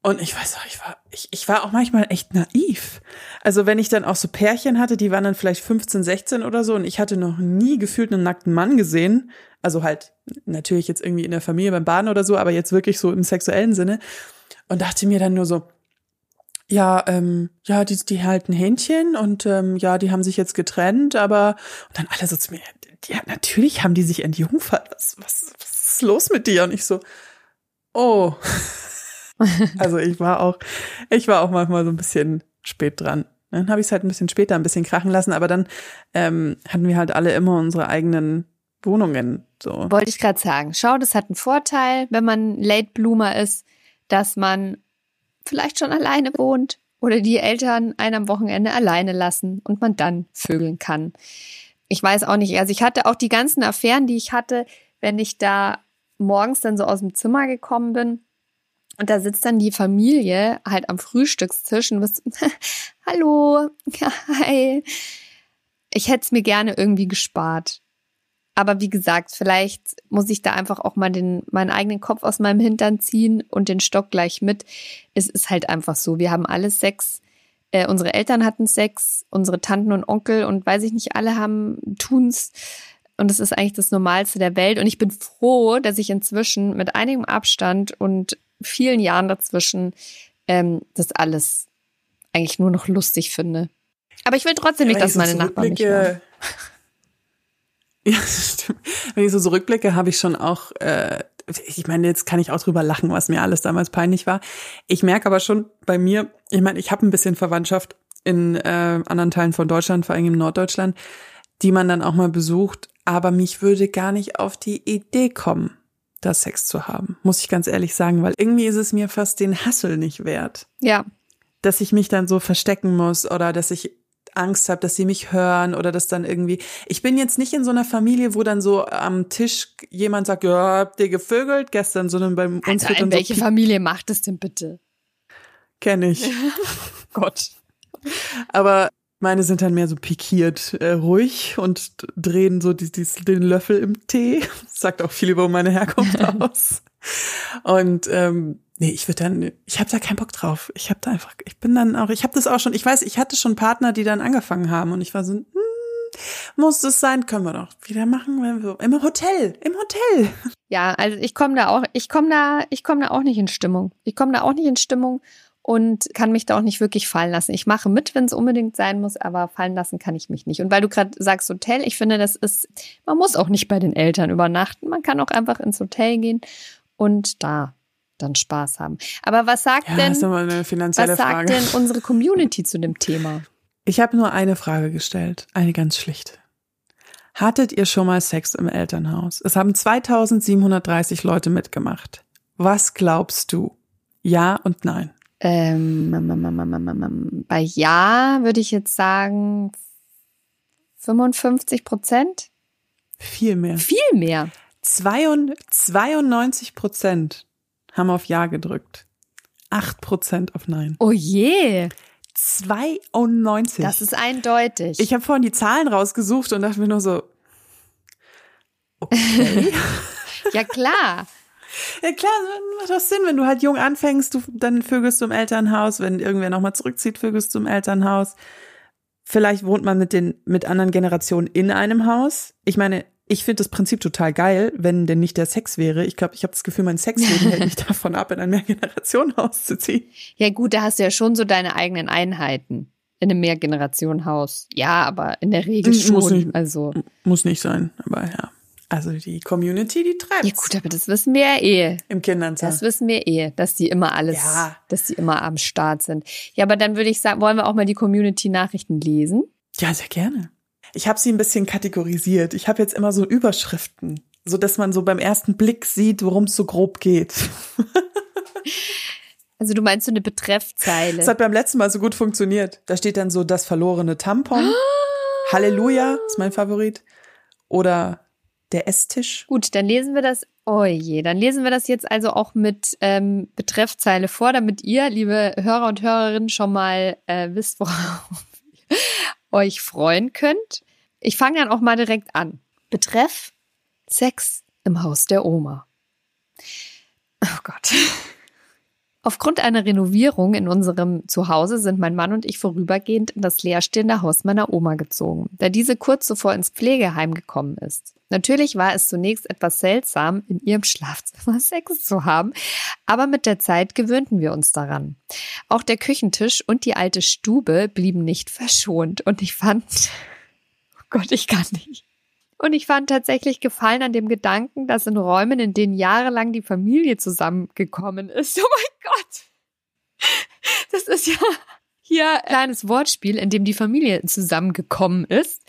S1: Und ich weiß auch, ich war, ich, ich war auch manchmal echt naiv. Also wenn ich dann auch so Pärchen hatte, die waren dann vielleicht 15, 16 oder so und ich hatte noch nie gefühlt einen nackten Mann gesehen. Also halt natürlich jetzt irgendwie in der Familie beim Baden oder so, aber jetzt wirklich so im sexuellen Sinne. Und dachte mir dann nur so, ja, ähm, ja, die, die halten Händchen und ähm, ja, die haben sich jetzt getrennt, aber und dann alle so zu mir, ja, natürlich haben die sich entjungfert. Was, was, was ist los mit dir? Und ich so, oh. also ich war auch, ich war auch manchmal so ein bisschen spät dran. Dann habe ich es halt ein bisschen später ein bisschen krachen lassen, aber dann ähm, hatten wir halt alle immer unsere eigenen Wohnungen. So.
S3: Wollte ich gerade sagen. Schau, das hat einen Vorteil, wenn man Late Bloomer ist, dass man vielleicht schon alleine wohnt oder die Eltern einen am Wochenende alleine lassen und man dann vögeln kann ich weiß auch nicht. Also ich hatte auch die ganzen Affären, die ich hatte, wenn ich da morgens dann so aus dem Zimmer gekommen bin und da sitzt dann die Familie halt am Frühstückstisch und bist, hallo, hi. Ich hätte es mir gerne irgendwie gespart. Aber wie gesagt, vielleicht muss ich da einfach auch mal den, meinen eigenen Kopf aus meinem Hintern ziehen und den Stock gleich mit. Es ist halt einfach so. Wir haben alle Sex äh, unsere Eltern hatten Sex, unsere Tanten und Onkel und weiß ich nicht, alle haben tun's. Und das ist eigentlich das Normalste der Welt. Und ich bin froh, dass ich inzwischen mit einigem Abstand und vielen Jahren dazwischen ähm, das alles eigentlich nur noch lustig finde. Aber ich will trotzdem nicht, dass meine Nachbarn mich hören.
S1: Ja, stimmt. Wenn ich so zurückblicke, habe ich schon auch äh, ich meine, jetzt kann ich auch drüber lachen, was mir alles damals peinlich war. Ich merke aber schon bei mir, ich meine, ich habe ein bisschen Verwandtschaft in äh, anderen Teilen von Deutschland, vor allem in Norddeutschland, die man dann auch mal besucht, aber mich würde gar nicht auf die Idee kommen, da Sex zu haben, muss ich ganz ehrlich sagen, weil irgendwie ist es mir fast den Hassel nicht wert.
S3: Ja.
S1: Dass ich mich dann so verstecken muss oder dass ich Angst habe, dass sie mich hören oder dass dann irgendwie. Ich bin jetzt nicht in so einer Familie, wo dann so am Tisch jemand sagt, ja, habt ihr gevögelt gestern, sondern bei uns
S3: also
S1: wird dann
S3: welche
S1: so
S3: Familie macht es denn bitte?
S1: Kenne ich.
S3: Gott.
S1: Aber meine sind dann mehr so pikiert, äh, ruhig und drehen so die, die, den Löffel im Tee. Das sagt auch viel über meine Herkunft aus. Und ähm, Nee, ich würde dann, ich habe da keinen Bock drauf. Ich habe da einfach, ich bin dann auch, ich habe das auch schon, ich weiß, ich hatte schon Partner, die dann angefangen haben und ich war so, hm, muss das sein, können wir doch wieder machen, wenn wir, im Hotel, im Hotel.
S3: Ja, also ich komme da auch, ich komme da, ich komme da auch nicht in Stimmung. Ich komme da auch nicht in Stimmung und kann mich da auch nicht wirklich fallen lassen. Ich mache mit, wenn es unbedingt sein muss, aber fallen lassen kann ich mich nicht. Und weil du gerade sagst Hotel, ich finde, das ist, man muss auch nicht bei den Eltern übernachten. Man kann auch einfach ins Hotel gehen und da dann Spaß haben. Aber was sagt
S1: Ja,
S3: denn, was sagt
S1: Frage.
S3: denn unsere Community zu dem Thema?
S1: Ich habe nur eine Frage gestellt, eine ganz schlichte. Hattet ihr schon mal Sex im Elternhaus? Es haben 2730 Leute mitgemacht. Was glaubst du? Ja und nein.
S3: Ähm, bei Ja würde ich jetzt sagen 55 Prozent?
S1: Viel mehr.
S3: Viel mehr.
S1: 92 Prozent haben auf Ja gedrückt. 8 Prozent auf Nein.
S3: Oh je,
S1: 92.
S3: das ist eindeutig.
S1: ich habe vorhin die Zahlen rausgesucht und dachte mir nur so, okay.
S3: ja klar.
S1: Ja klar, macht doch Sinn, wenn du halt jung anfängst, du, dann vögelst du im Elternhaus, wenn irgendwer nochmal zurückzieht, vögelst du im Elternhaus. Vielleicht wohnt man mit den, mit anderen Generationen in einem Haus. Ich meine, ich finde das Prinzip total geil, wenn denn nicht der Sex wäre. Ich glaube, ich habe das Gefühl, mein Sexleben hält mich davon ab, in ein Mehrgenerationenhaus zu ziehen.
S3: Ja gut, da hast du ja schon so deine eigenen Einheiten in einem Mehrgenerationenhaus. Ja, aber in der Regel
S1: muss
S3: schon.
S1: nicht.
S3: Also
S1: Muss nicht sein, aber ja. Also die Community, die treibt
S3: ja gut, aber das wissen wir ja eh.
S1: im Kindernzimmer.
S3: Das wissen wir eh, dass die immer alles,
S1: Ja.
S3: dass die immer am Start sind. Ja, aber dann würde ich sagen, wollen wir auch mal die Community-Nachrichten lesen?
S1: Ja, sehr gerne. Ich habe sie ein bisschen kategorisiert. Ich habe jetzt immer so Überschriften, so dass man so beim ersten Blick sieht, worum es so grob geht.
S3: Also du meinst so eine Betreffzeile.
S1: Das hat beim letzten Mal so gut funktioniert. Da steht dann so das verlorene Tampon. Halleluja ist mein Favorit. Oder der Esstisch.
S3: Gut, dann lesen wir das. Oh je, dann lesen wir das jetzt also auch mit ähm, Betreffzeile vor, damit ihr, liebe Hörer und Hörerinnen, schon mal äh, wisst, worauf ihr euch freuen könnt. Ich fange dann auch mal direkt an. Betreff Sex im Haus der Oma. Oh Gott. Aufgrund einer Renovierung in unserem Zuhause sind mein Mann und ich vorübergehend in das leerstehende Haus meiner Oma gezogen, da diese kurz zuvor ins Pflegeheim gekommen ist. Natürlich war es zunächst etwas seltsam, in ihrem Schlafzimmer Sex zu haben, aber mit der Zeit gewöhnten wir uns daran. Auch der Küchentisch und die alte Stube blieben nicht verschont und ich fand, oh Gott, ich kann nicht. Und ich fand tatsächlich Gefallen an dem Gedanken, dass in Räumen, in denen jahrelang die Familie zusammengekommen ist, oh mein Gott, das ist ja hier ein kleines Wortspiel, in dem die Familie zusammengekommen ist,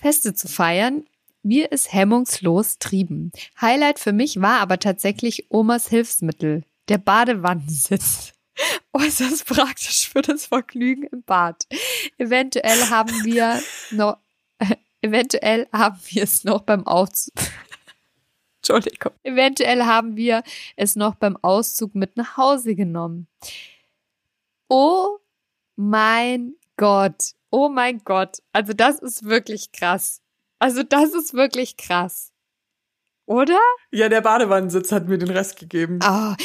S3: Feste zu feiern, wir es hemmungslos trieben. Highlight für mich war aber tatsächlich Omas Hilfsmittel, der Badewannensitz. Äußerst praktisch für das Vergnügen im Bad. Eventuell haben wir noch, eventuell haben wir es noch beim Auszug, Entschuldigung, eventuell haben wir es noch beim Auszug mit nach Hause genommen. Oh mein Gott. Oh mein Gott. Also das ist wirklich krass. Also das ist wirklich krass. Oder?
S1: Ja, der Badewannensitz hat mir den Rest gegeben.
S3: Ah,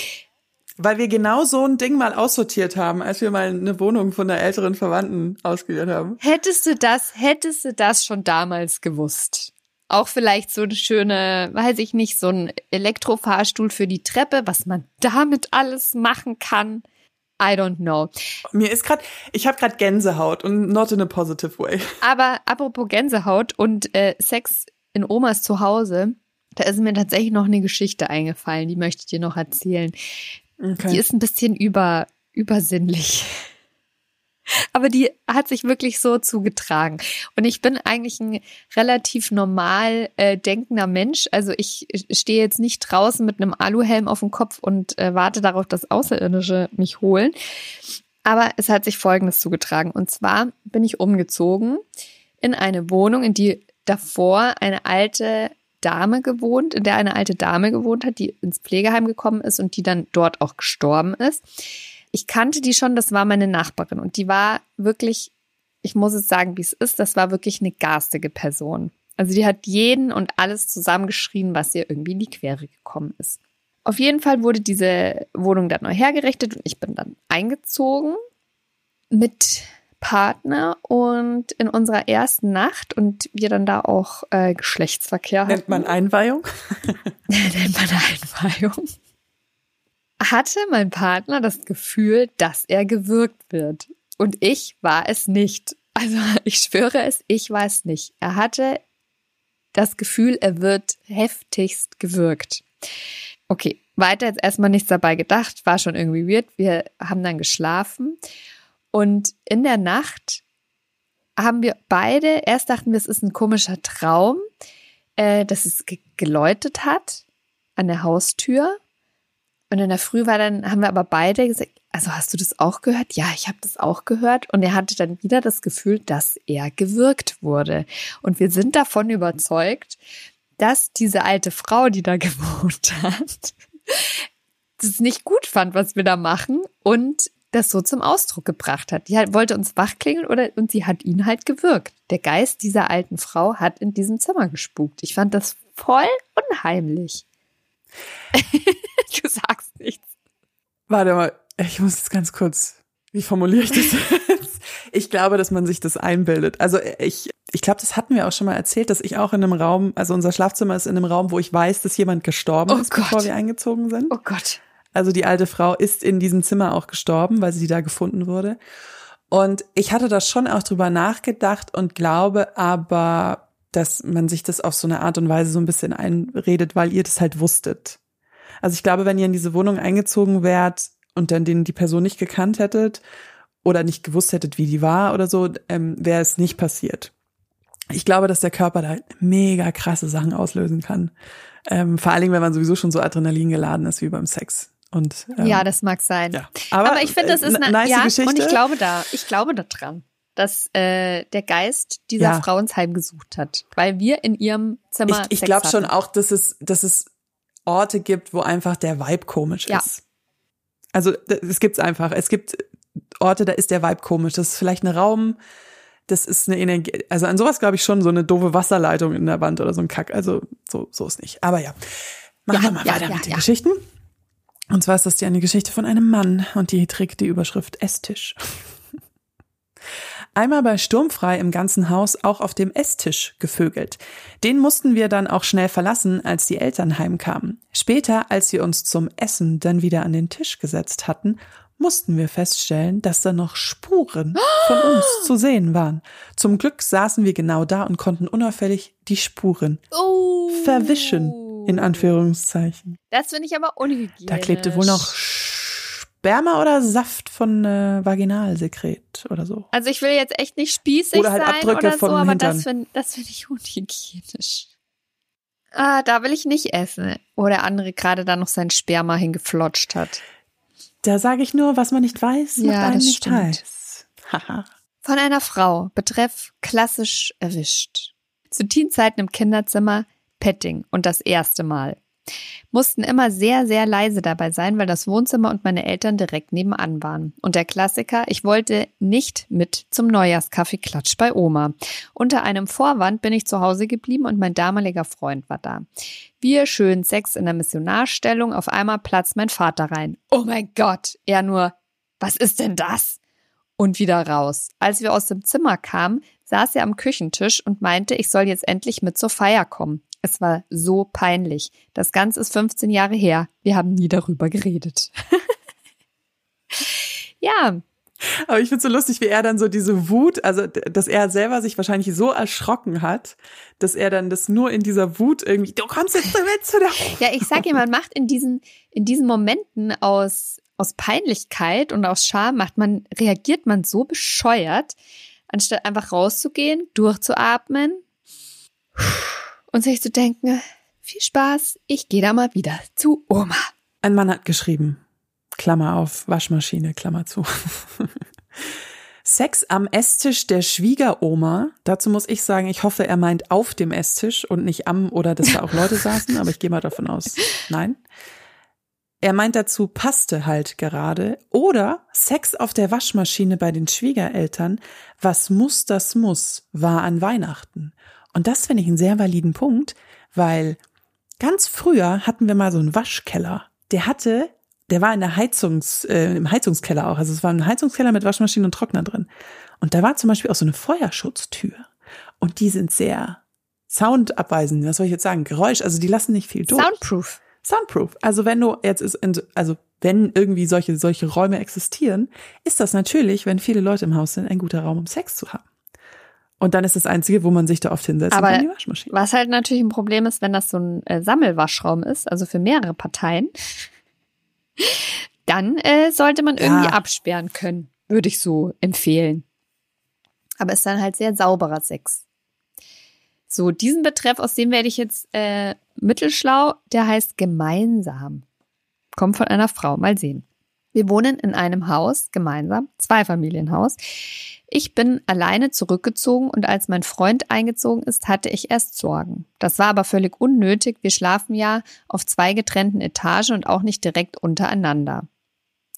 S1: Weil wir genau so ein Ding mal aussortiert haben, als wir mal eine Wohnung von einer älteren Verwandten ausgewählt haben.
S3: hättest du das, hättest du das schon damals gewusst? Auch vielleicht so eine schöne, weiß ich nicht, so ein Elektrofahrstuhl für die Treppe, was man damit alles machen kann. I don't know.
S1: Mir ist gerade, ich habe gerade Gänsehaut und not in a positive way.
S3: Aber apropos Gänsehaut und äh, Sex in Omas Zuhause, da ist mir tatsächlich noch eine Geschichte eingefallen, die möchte ich dir noch erzählen. Die
S1: Okay.
S3: ist ein bisschen über, übersinnlich. Aber die hat sich wirklich so zugetragen. Und ich bin eigentlich ein relativ normal äh, denkender Mensch. Also ich stehe jetzt nicht draußen mit einem Aluhelm auf dem Kopf und äh, warte darauf, dass Außerirdische mich holen. Aber es hat sich Folgendes zugetragen. Und zwar bin ich umgezogen in eine Wohnung, in die davor eine alte Dame gewohnt, in der eine alte Dame gewohnt hat, die ins Pflegeheim gekommen ist und die dann dort auch gestorben ist. Ich kannte die schon, das war meine Nachbarin und die war wirklich, ich muss es sagen, wie es ist, das war wirklich eine garstige Person. Also die hat jeden und alles zusammengeschrien, was ihr irgendwie in die Quere gekommen ist. Auf jeden Fall wurde diese Wohnung dann neu hergerichtet und ich bin dann eingezogen mit Partner und in unserer ersten Nacht und wir dann da auch äh, Geschlechtsverkehr hatten.
S1: Nennt man Einweihung?
S3: nennt man Einweihung. hatte mein Partner das Gefühl, dass er gewürgt wird. Und ich war es nicht. Also ich schwöre es, ich war es nicht. Er hatte das Gefühl, er wird heftigst gewürgt. Okay, weiter jetzt erstmal nichts dabei gedacht, war schon irgendwie weird. Wir haben dann geschlafen und in der Nacht haben wir beide, erst dachten wir, es ist ein komischer Traum, äh, dass es geläutet hat an der Haustür. Und in der Früh war dann, haben wir aber beide gesagt, also hast du das auch gehört? Ja, ich habe das auch gehört. Und er hatte dann wieder das Gefühl, dass er gewürgt wurde. Und wir sind davon überzeugt, dass diese alte Frau, die da gewohnt hat, das nicht gut fand, was wir da machen und das so zum Ausdruck gebracht hat. Die halt wollte uns wachklingeln oder und sie hat ihn halt gewürgt. Der Geist dieser alten Frau hat in diesem Zimmer gespukt. Ich fand das voll unheimlich. du sagst nichts.
S1: Warte mal, ich muss jetzt ganz kurz. Wie formuliere ich das jetzt? Ich glaube, dass man sich das einbildet. Also ich, ich glaube, das hatten wir auch schon mal erzählt, dass ich auch in einem Raum, also unser Schlafzimmer ist in einem Raum, wo ich weiß, dass jemand gestorben
S3: Oh
S1: ist,
S3: Gott.
S1: bevor wir eingezogen sind.
S3: Oh Gott.
S1: Also die alte Frau ist in diesem Zimmer auch gestorben, weil sie da gefunden wurde. Und ich hatte da schon auch drüber nachgedacht und glaube aber, dass man sich das auf so eine Art und Weise so ein bisschen einredet, weil ihr das halt wusstet. Also ich glaube, wenn ihr in diese Wohnung eingezogen wärt und dann den die Person nicht gekannt hättet oder nicht gewusst hättet, wie die war oder so, ähm, wäre es nicht passiert. Ich glaube, dass der Körper da mega krasse Sachen auslösen kann. Ähm, vor allen Dingen, wenn man sowieso schon so Adrenalin geladen ist wie beim Sex. Und, ähm,
S3: ja, das mag sein.
S1: ja.
S3: Aber, ich finde, das ist eine
S1: nice
S3: ja,
S1: Geschichte.
S3: und ich glaube da, ich glaube da dran, dass äh, der Geist dieser
S1: Ja.
S3: Frau ins Heim gesucht hat, weil wir in ihrem Zimmer
S1: ich ich glaube schon auch, dass es, dass es Orte gibt, wo einfach der Vibe komisch
S3: Ja.
S1: ist. Also es gibt's einfach. Es gibt Orte, da ist der Vibe komisch. Das ist vielleicht ein Raum, das ist eine Energie. Also an sowas glaube ich schon, so eine doofe Wasserleitung in der Wand oder so ein Kack. Also so, so ist nicht. Aber ja. Machen
S3: Ja,
S1: wir mal
S3: ja,
S1: weiter mit den. Geschichten. Und zwar ist das die eine Geschichte von einem Mann und die trägt die Überschrift Esstisch. Einmal bei Sturmfrei im ganzen Haus auch auf dem Esstisch gevögelt. Den mussten wir dann auch schnell verlassen, als die Eltern heimkamen. Später, als wir uns zum Essen dann wieder an den Tisch gesetzt hatten, mussten wir feststellen, dass da noch Spuren von uns zu sehen waren. Zum Glück saßen wir genau da und konnten unauffällig die Spuren
S3: oh.
S1: verwischen, in Anführungszeichen.
S3: Das finde ich aber unhygienisch.
S1: Da klebte wohl noch Sperma oder Saft von äh, Vaginalsekret oder so.
S3: Also ich will jetzt echt nicht spießig
S1: Oder halt
S3: sein
S1: Abdrücke
S3: oder so, aber
S1: Hintern.
S3: das finde find ich unhygienisch. Ah, da will ich nicht essen. Wo der andere gerade da noch sein Sperma hingeflotscht hat.
S1: Da sage ich nur, was man nicht weiß, macht
S3: Ja,
S1: einen
S3: das
S1: nicht
S3: stimmt.
S1: heiß.
S3: Von einer Frau, betreff klassisch erwischt. Zu Teenzeiten im Kinderzimmer, Petting und das erste Mal. Mussten immer sehr, sehr leise dabei sein, weil das Wohnzimmer und meine Eltern direkt nebenan waren. Und der Klassiker, ich wollte nicht mit zum Neujahrskaffee Klatsch bei Oma. Unter einem Vorwand bin ich zu Hause geblieben und mein damaliger Freund war da. Wir schön Sex in der Missionarstellung, auf einmal platzt mein Vater rein. Oh mein Gott! Er nur, was ist denn das? und wieder raus. Als wir aus dem Zimmer kamen, saß er am Küchentisch und meinte, ich soll jetzt endlich mit zur Feier kommen. Es war so peinlich. Das Ganze ist 15 Jahre her. Wir haben nie darüber geredet. ja,
S1: Aber ich finde so lustig, wie er dann so diese Wut, also dass er selber sich wahrscheinlich so erschrocken hat, dass er dann das nur in dieser Wut irgendwie, du kommst jetzt mit zu der
S3: ja, ich sag dir, man macht in diesen, in diesen Momenten aus, aus Peinlichkeit und aus Scham macht man, reagiert man so bescheuert, anstatt einfach rauszugehen, durchzuatmen und sich zu denken, viel Spaß, ich gehe da mal wieder zu Oma.
S1: Ein Mann hat geschrieben, Klammer auf, Waschmaschine, Klammer zu. Sex am Esstisch der Schwiegeroma. Dazu muss ich sagen, ich hoffe, er meint auf dem Esstisch und nicht am oder dass da auch Leute saßen, aber ich gehe mal davon aus, nein. Er meint dazu, passte halt gerade. Oder Sex auf der Waschmaschine bei den Schwiegereltern. Was muss, das muss, war an Weihnachten. Und das finde ich einen sehr validen Punkt, weil ganz früher hatten wir mal so einen Waschkeller. Der hatte, der war in der Heizungs, äh, im Heizungskeller auch. Also es war ein Heizungskeller mit Waschmaschine und Trockner drin. Und da war zum Beispiel auch so eine Feuerschutztür. Und die sind sehr soundabweisend. Was soll ich jetzt sagen? Geräusch, also die lassen nicht viel durch.
S3: Soundproof.
S1: Soundproof. Also wenn du jetzt ist, also wenn irgendwie solche, solche Räume existieren, ist das natürlich, wenn viele Leute im Haus sind, ein guter Raum, um Sex zu haben. Und dann ist das Einzige, wo man sich da oft hinsetzt,
S3: Aber
S1: in die Waschmaschine.
S3: Was halt natürlich ein Problem ist, wenn das so ein äh, Sammelwaschraum ist, also für mehrere Parteien, dann äh, sollte man irgendwie
S1: Ja.
S3: absperren können, würde ich so empfehlen. Aber ist dann halt sehr sauberer Sex. So, diesen Betreff, aus dem werde ich jetzt äh, mittelschlau, der heißt gemeinsam. Kommt von einer Frau, mal sehen. Wir wohnen in einem Haus, gemeinsam, Zweifamilienhaus. Ich bin alleine zurückgezogen und als mein Freund eingezogen ist, hatte ich erst Sorgen. Das war aber völlig unnötig. Wir schlafen ja auf zwei getrennten Etagen und auch nicht direkt untereinander.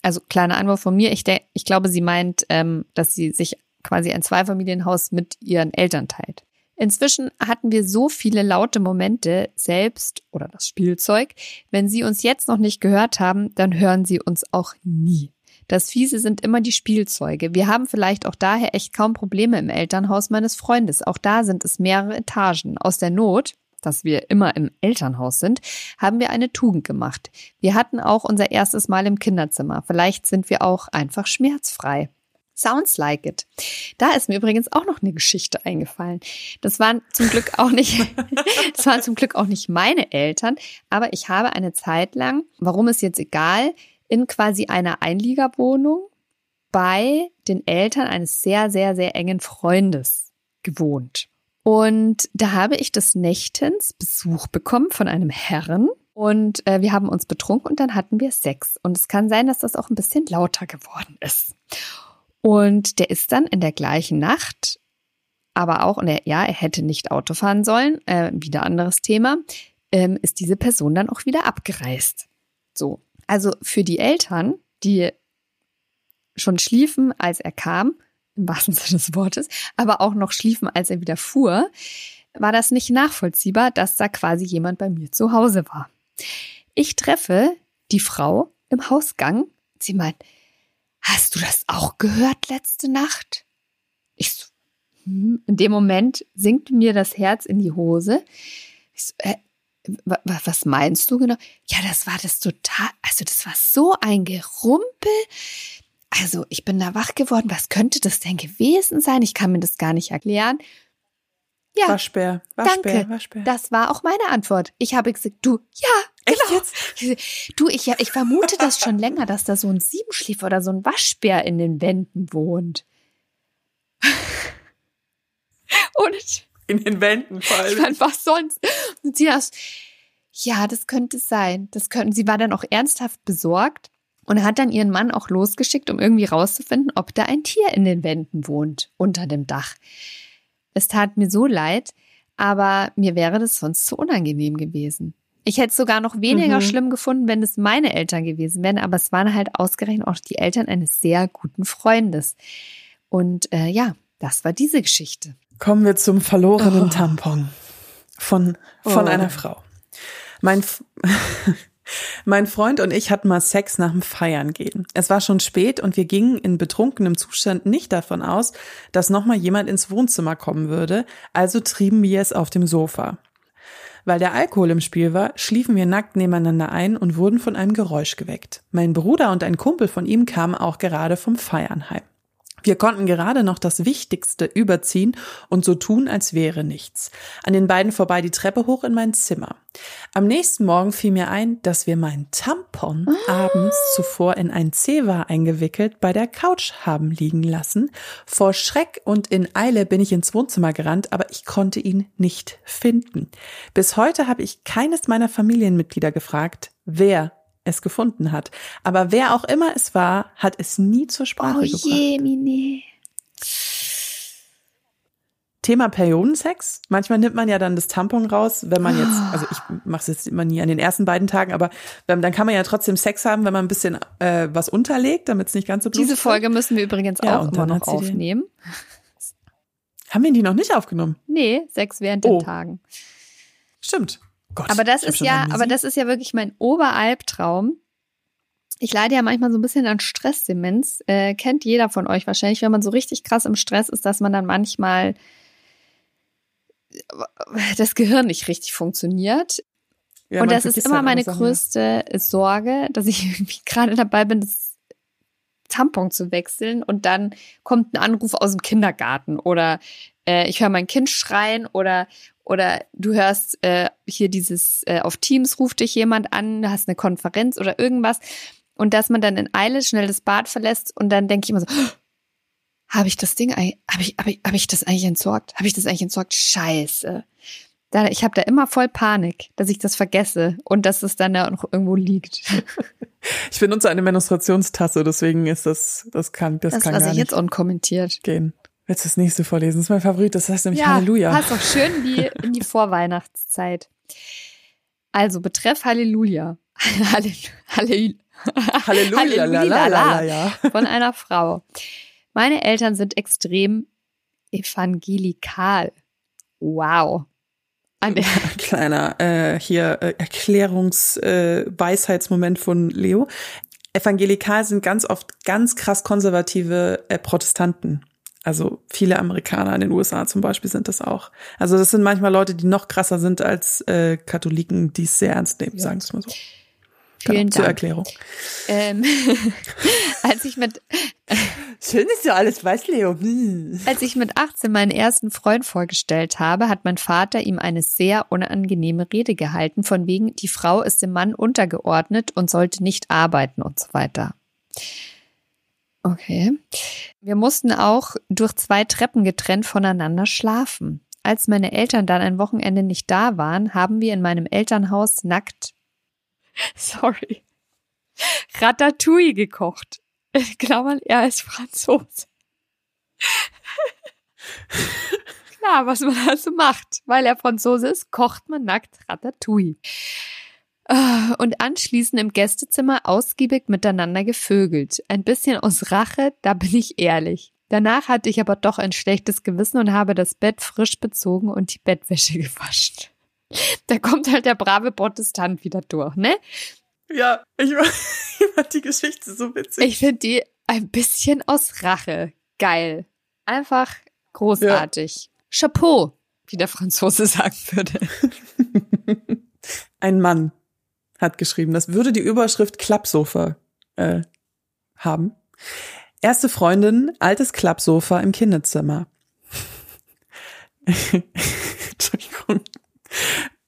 S3: Also kleiner Anwurf von mir. Ich, ich glaube, sie meint, ähm, dass sie sich quasi ein Zweifamilienhaus mit ihren Eltern teilt. Inzwischen hatten wir so viele laute Momente selbst oder das Spielzeug. Wenn Sie uns jetzt noch nicht gehört haben, dann hören Sie uns auch nie. Das Fiese sind immer die Spielzeuge. Wir haben vielleicht auch daher echt kaum Probleme im Elternhaus meines Freundes. Auch da sind es mehrere Etagen. Aus der Not, dass wir immer im Elternhaus sind, haben wir eine Tugend gemacht. Wir hatten auch unser erstes Mal im Kinderzimmer. Vielleicht sind wir auch einfach schmerzfrei. Sounds like it. Da ist mir übrigens auch noch eine Geschichte eingefallen. Das waren zum Glück auch nicht, das waren zum Glück auch nicht meine Eltern, aber ich habe eine Zeit lang, warum ist jetzt egal, in quasi einer Einliegerwohnung bei den Eltern eines sehr, sehr, sehr engen Freundes gewohnt. Und da habe ich des Nächtens Besuch bekommen von einem Herrn. Und äh, wir haben uns betrunken und dann hatten wir Sex. Und es kann sein, dass das auch ein bisschen lauter geworden ist. Und der ist dann in der gleichen Nacht, aber auch, und er, ja, er hätte nicht Auto fahren sollen, äh, wieder anderes Thema, ähm, ist diese Person dann auch wieder abgereist. So. Also für die Eltern, die schon schliefen, als er kam, im wahrsten Sinne des Wortes, aber auch noch schliefen, als er wieder fuhr, war das nicht nachvollziehbar, dass da quasi jemand bei mir zu Hause war. Ich treffe die Frau im Hausgang. Sie meint, hast du das auch gehört letzte Nacht? Ich so, hm. In dem Moment sinkt mir das Herz in die Hose. Ich so, äh, wa- wa- was meinst du genau? Ja, das war das total, also das war so ein Gerumpel. Also ich bin da wach geworden. Was könnte das denn gewesen sein? Ich kann mir das gar nicht erklären. Ja,
S1: Waschbär, Waschbär,
S3: danke.
S1: Waschbär.
S3: Das war auch meine Antwort. Ich habe gesagt, du, ja,
S1: Echt
S3: genau.
S1: jetzt?
S3: Du, ich, ich vermute das schon länger, dass da so ein Siebenschläfer oder so ein Waschbär in den Wänden wohnt. Und
S1: In den Wänden vor
S3: ich
S1: allem.
S3: meine, was sonst? Und sie das, ja, das könnte sein. Das könnten, sie war dann auch ernsthaft besorgt und hat dann ihren Mann auch losgeschickt, um irgendwie rauszufinden, ob da ein Tier in den Wänden wohnt, unter dem Dach. Es tat mir so leid, aber mir wäre das sonst zu unangenehm gewesen. Ich hätte es sogar noch weniger
S1: Mhm.
S3: schlimm gefunden, wenn es meine Eltern gewesen wären, aber es waren halt ausgerechnet auch die Eltern eines sehr guten Freundes. Und äh, ja, das war diese Geschichte.
S1: Kommen wir zum verlorenen
S3: Oh.
S1: Tampon von, von
S3: Oh.
S1: einer Frau. Mein, mein Freund und ich hatten mal Sex nach dem Feiern gehen. Es war schon spät und wir gingen in betrunkenem Zustand nicht davon aus, dass nochmal jemand ins Wohnzimmer kommen würde, also trieben wir es auf dem Sofa. Weil der Alkohol im Spiel war, schliefen wir nackt nebeneinander ein und wurden von einem Geräusch geweckt. Mein Bruder und ein Kumpel von ihm kamen auch gerade vom Feiern heim. Wir konnten gerade noch das Wichtigste überziehen und so tun, als wäre nichts. An den beiden vorbei die Treppe hoch in mein Zimmer. Am nächsten Morgen fiel mir ein, dass wir meinen Tampon abends zuvor in ein Zewa eingewickelt bei der Couch haben liegen lassen. Vor Schreck und in Eile bin ich ins Wohnzimmer gerannt, aber ich konnte ihn nicht finden. Bis heute habe ich keines meiner Familienmitglieder gefragt, wer es gefunden hat. Aber wer auch immer es war, hat es nie zur Sprache
S3: Oh
S1: gebracht.
S3: je, Mine.
S1: Thema Periodensex. Manchmal nimmt man ja dann das Tampon raus, wenn man jetzt, also ich mache es jetzt immer nie an den ersten beiden Tagen, aber wenn, dann kann man ja trotzdem Sex haben, wenn man ein bisschen äh, was unterlegt, damit es nicht ganz so blutig
S3: Diese
S1: wird.
S3: Folge müssen wir übrigens
S1: Ja,
S3: auch immer noch aufnehmen.
S1: Haben wir die noch nicht aufgenommen?
S3: Nee, sechs während
S1: Oh.
S3: den Tagen.
S1: Stimmt. Gott,
S3: Aber das ist ja, aber das ist ja wirklich mein Oberalbtraum. Ich leide ja manchmal so ein bisschen an Stressdemenz. Äh, kennt jeder von euch wahrscheinlich, wenn man so richtig krass im Stress ist, dass man dann manchmal das Gehirn nicht richtig funktioniert.
S1: Ja,
S3: und das ist immer
S1: halt
S3: meine
S1: Sachen,
S3: größte Sorge, dass ich irgendwie gerade dabei bin, das Tampon zu wechseln und dann kommt ein Anruf aus dem Kindergarten oder äh, ich höre mein Kind schreien oder oder du hörst äh, hier dieses äh, auf Teams ruft dich jemand an, du hast eine Konferenz oder irgendwas und dass man dann in Eile schnell das Bad verlässt und dann denke ich immer so habe ich das Ding habe ich habe ich, hab ich das eigentlich entsorgt? Habe ich das eigentlich entsorgt? Scheiße. Da, ich habe da immer voll Panik, dass ich das vergesse und dass es dann da noch irgendwo liegt.
S1: Ich benutze eine Menstruationstasse, deswegen ist das, das kann, das,
S3: Das
S1: kann
S3: lasse
S1: gar
S3: ich
S1: nicht
S3: jetzt unkommentiert.
S1: gehen. Willst du das nächste vorlesen? Das ist mein Favorit, das heißt nämlich
S3: Ja,
S1: Halleluja.
S3: passt auch schön die, in die Vorweihnachtszeit. Also, betreff Halleluja. Halle, Halle,
S1: Halleluja, la, la, la, la, ja.
S3: von einer Frau. Meine Eltern sind extrem evangelikal. Wow. Ein,
S1: Kleiner äh, hier äh, Erklärungs-Weisheitsmoment äh, von Leo. Evangelikal sind ganz oft ganz krass konservative äh, Protestanten. Also viele Amerikaner in den USA zum Beispiel sind das auch. Also das sind manchmal Leute, die noch krasser sind als äh, Katholiken, die es sehr ernst nehmen,
S3: Ja.
S1: sagen wir es mal so.
S3: Vielen
S1: Zur
S3: Dank.
S1: Erklärung.
S3: ähm, als ich mit
S1: Schön, dass du alles weißt, Leo. Hm.
S3: Als ich mit 18 meinen ersten Freund vorgestellt habe, hat mein Vater ihm eine sehr unangenehme Rede gehalten, von wegen, die Frau ist dem Mann untergeordnet und sollte nicht arbeiten und so weiter. Okay. Wir mussten auch durch zwei Treppen getrennt voneinander schlafen. Als meine Eltern dann ein Wochenende nicht da waren, haben wir in meinem Elternhaus nackt, sorry, Ratatouille gekocht. In Klammern, er ist Franzose. Klar, was man also macht. Weil er Franzose ist, kocht man nackt Ratatouille. Ah, Und anschließend im Gästezimmer ausgiebig miteinander gevögelt. Ein bisschen aus Rache, da bin ich ehrlich. Danach hatte ich aber doch ein schlechtes Gewissen und habe das Bett frisch bezogen und die Bettwäsche gewaschen. Da kommt halt der brave Protestant wieder durch, ne?
S1: Ja, ich, fand die Geschichte so witzig.
S3: Ich finde die ein bisschen aus Rache geil. Einfach großartig. Chapeau, wie der Franzose sagen würde.
S1: Ein Mann hat geschrieben, das würde die Überschrift Klappsofa äh, haben. Erste Freundin, altes Klappsofa im Kinderzimmer. Entschuldigung.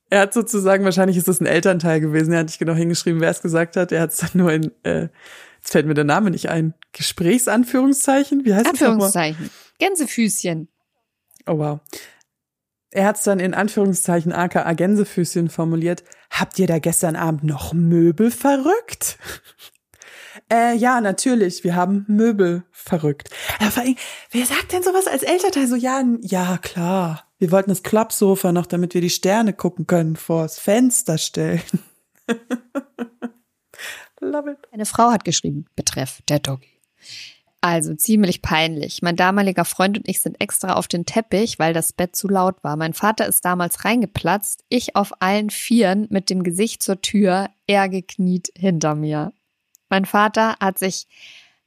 S1: Er hat sozusagen, wahrscheinlich ist das ein Elternteil gewesen, er hat nicht genau hingeschrieben, wer es gesagt hat. Er hat es dann nur in, äh, jetzt fällt mir der Name nicht ein, Gesprächsanführungszeichen, wie heißt das nochmal?
S3: Anführungszeichen. Gänsefüßchen.
S1: Oh wow. Er hat es dann in Anführungszeichen aka Gänsefüßchen formuliert. Habt ihr da gestern Abend noch Möbel verrückt? äh, ja, natürlich. Wir haben Möbel verrückt. Aber wer sagt denn sowas als Elternteil? So, ja, ja, klar. Wir wollten das Klappsofa noch, damit wir die Sterne gucken können, vors Fenster stellen. Love it.
S3: Eine Frau hat geschrieben, betreff der Doggy. Also ziemlich peinlich. Mein damaliger Freund und ich sind extra auf den Teppich, weil das Bett zu laut war. Mein Vater ist damals reingeplatzt, ich auf allen Vieren mit dem Gesicht zur Tür, er gekniet hinter mir. Mein Vater hat sich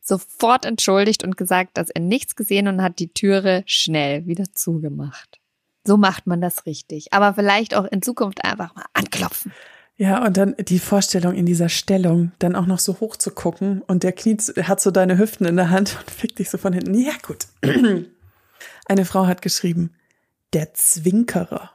S3: sofort entschuldigt und gesagt, dass er nichts gesehen und hat die Türe schnell wieder zugemacht. So macht man das richtig. Aber vielleicht auch in Zukunft einfach mal anklopfen.
S1: Ja, und dann die Vorstellung in dieser Stellung, dann auch noch so hoch zu gucken und der kniet, hat so deine Hüften in der Hand und fickt dich so von hinten. Ja, gut. Eine Frau hat geschrieben, der Zwinkerer.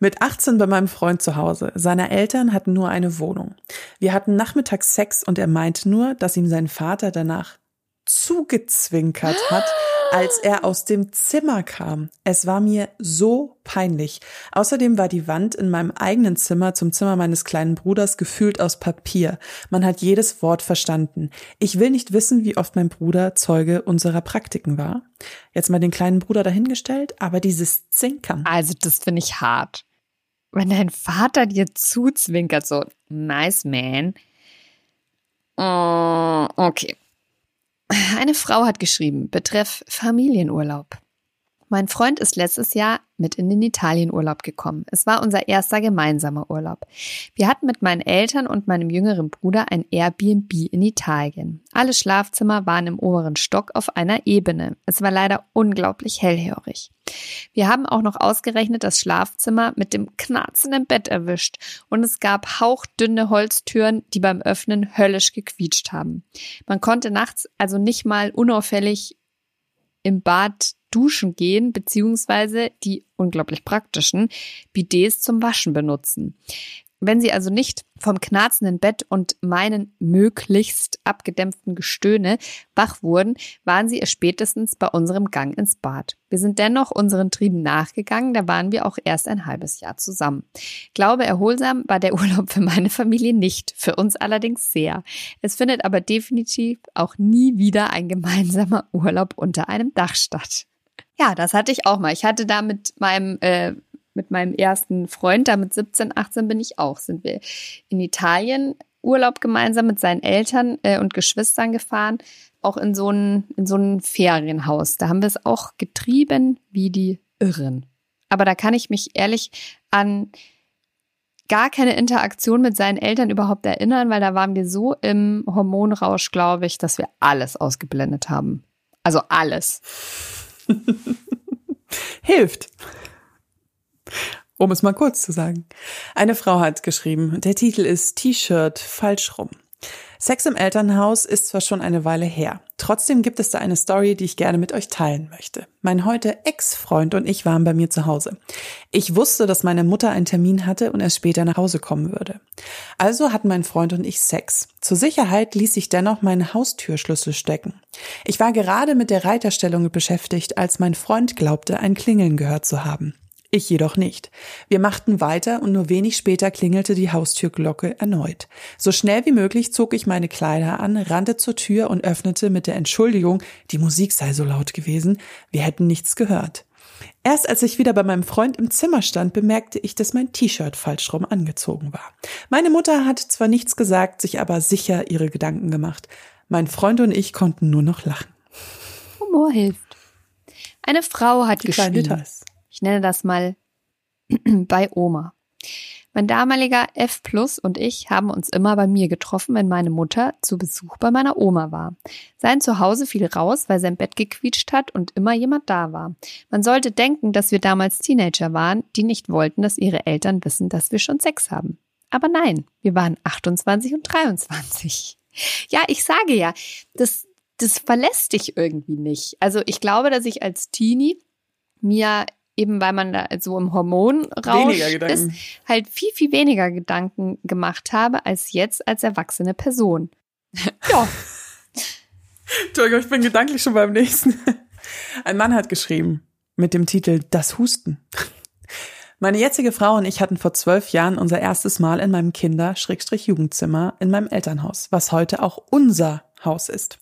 S1: Mit 18 bei meinem Freund zu Hause. Seine Eltern hatten nur eine Wohnung. Wir hatten nachmittags Sex und er meinte nur, dass ihm sein Vater danach zugezwinkert hat, als er aus dem Zimmer kam. Es war mir so peinlich. Außerdem war die Wand in meinem eigenen Zimmer zum Zimmer meines kleinen Bruders gefühlt aus Papier. Man hat jedes Wort verstanden. Ich will nicht wissen, wie oft mein Bruder Zeuge unserer Praktiken war. Jetzt mal den kleinen Bruder dahingestellt, aber dieses Zinkern.
S3: Also, das finde ich hart. Wenn dein Vater dir zuzwinkert, so, nice man. Oh, okay. Eine Frau hat geschrieben, betreff Familienurlaub. Mein Freund ist letztes Jahr mit in den Italienurlaub gekommen. Es war unser erster gemeinsamer Urlaub. Wir hatten mit meinen Eltern und meinem jüngeren Bruder ein Airbnb in Italien. Alle Schlafzimmer waren im oberen Stock auf einer Ebene. Es war leider unglaublich hellhörig. Wir haben auch noch ausgerechnet das Schlafzimmer mit dem knarzenden Bett erwischt und es gab hauchdünne Holztüren, die beim Öffnen höllisch gequietscht haben. Man konnte nachts also nicht mal unauffällig im Bad duschen gehen, beziehungsweise die unglaublich praktischen Bidets zum Waschen benutzen. Wenn Sie also nicht vom knarzenden Bett und meinen möglichst abgedämpften Gestöhne wach wurden, waren Sie es spätestens bei unserem Gang ins Bad. Wir sind dennoch unseren Trieben nachgegangen, da waren wir auch erst ein halbes Jahr zusammen. Glaube, erholsam war der Urlaub für meine Familie nicht, für uns allerdings sehr. Es findet aber definitiv auch nie wieder ein gemeinsamer Urlaub unter einem Dach statt. Ja, das hatte ich auch mal. Ich hatte da mit meinem äh, mit meinem ersten Freund, da mit 17, 18 bin ich auch, sind wir in Italien Urlaub gemeinsam mit seinen Eltern äh, und Geschwistern gefahren, auch in so ein in so ein Ferienhaus. Da haben wir es auch getrieben wie die Irren. Aber da kann ich mich ehrlich an gar keine Interaktion mit seinen Eltern überhaupt erinnern, weil da waren wir so im Hormonrausch, glaube ich, dass wir alles ausgeblendet haben. Also alles.
S1: Hilft. Um es mal kurz zu sagen. Eine Frau hat geschrieben, der Titel ist T-Shirt falsch rum. Sex im Elternhaus ist zwar schon eine Weile her, trotzdem gibt es da eine Story, die ich gerne mit euch teilen möchte. Mein heute Ex-Freund und ich waren bei mir zu Hause. Ich wusste, dass meine Mutter einen Termin hatte und erst später nach Hause kommen würde. Also hatten mein Freund und ich Sex. Zur Sicherheit ließ ich dennoch meinen Haustürschlüssel stecken. Ich war gerade mit der Reiterstellung beschäftigt, als mein Freund glaubte, ein Klingeln gehört zu haben. Ich jedoch nicht. Wir machten weiter und nur wenig später klingelte die Haustürglocke erneut. So schnell wie möglich zog ich meine Kleider an, rannte zur Tür und öffnete mit der Entschuldigung, die Musik sei so laut gewesen, wir hätten nichts gehört. Erst als ich wieder bei meinem Freund im Zimmer stand, bemerkte ich, dass mein T-Shirt falsch rum angezogen war. Meine Mutter hat zwar nichts gesagt, sich aber sicher ihre Gedanken gemacht. Mein Freund und ich konnten nur noch lachen.
S3: Humor hilft. Eine Frau hat die geschrieben ich nenne das mal bei Oma. Mein damaliger F Plus und ich haben uns immer bei mir getroffen, wenn meine Mutter zu Besuch bei meiner Oma war. Sein Zuhause fiel raus, weil sein Bett gequietscht hat und immer jemand da war. Man sollte denken, dass wir damals Teenager waren, die nicht wollten, dass ihre Eltern wissen, dass wir schon Sex haben. Aber nein, wir waren 28 und 23. Ja, ich sage ja, das, das verlässt dich irgendwie nicht. Also ich glaube, dass ich als Teenie mir eben weil man da so im Hormonrausch ist, halt viel, viel weniger Gedanken gemacht habe als jetzt als erwachsene Person. ja.
S1: Entschuldigung, ich bin gedanklich schon beim nächsten. Ein Mann hat geschrieben mit dem Titel Das Husten. Meine jetzige Frau und ich hatten vor zwölf Jahren unser erstes Mal in meinem Kinder-Jugendzimmer in meinem Elternhaus, was heute auch unser Haus ist.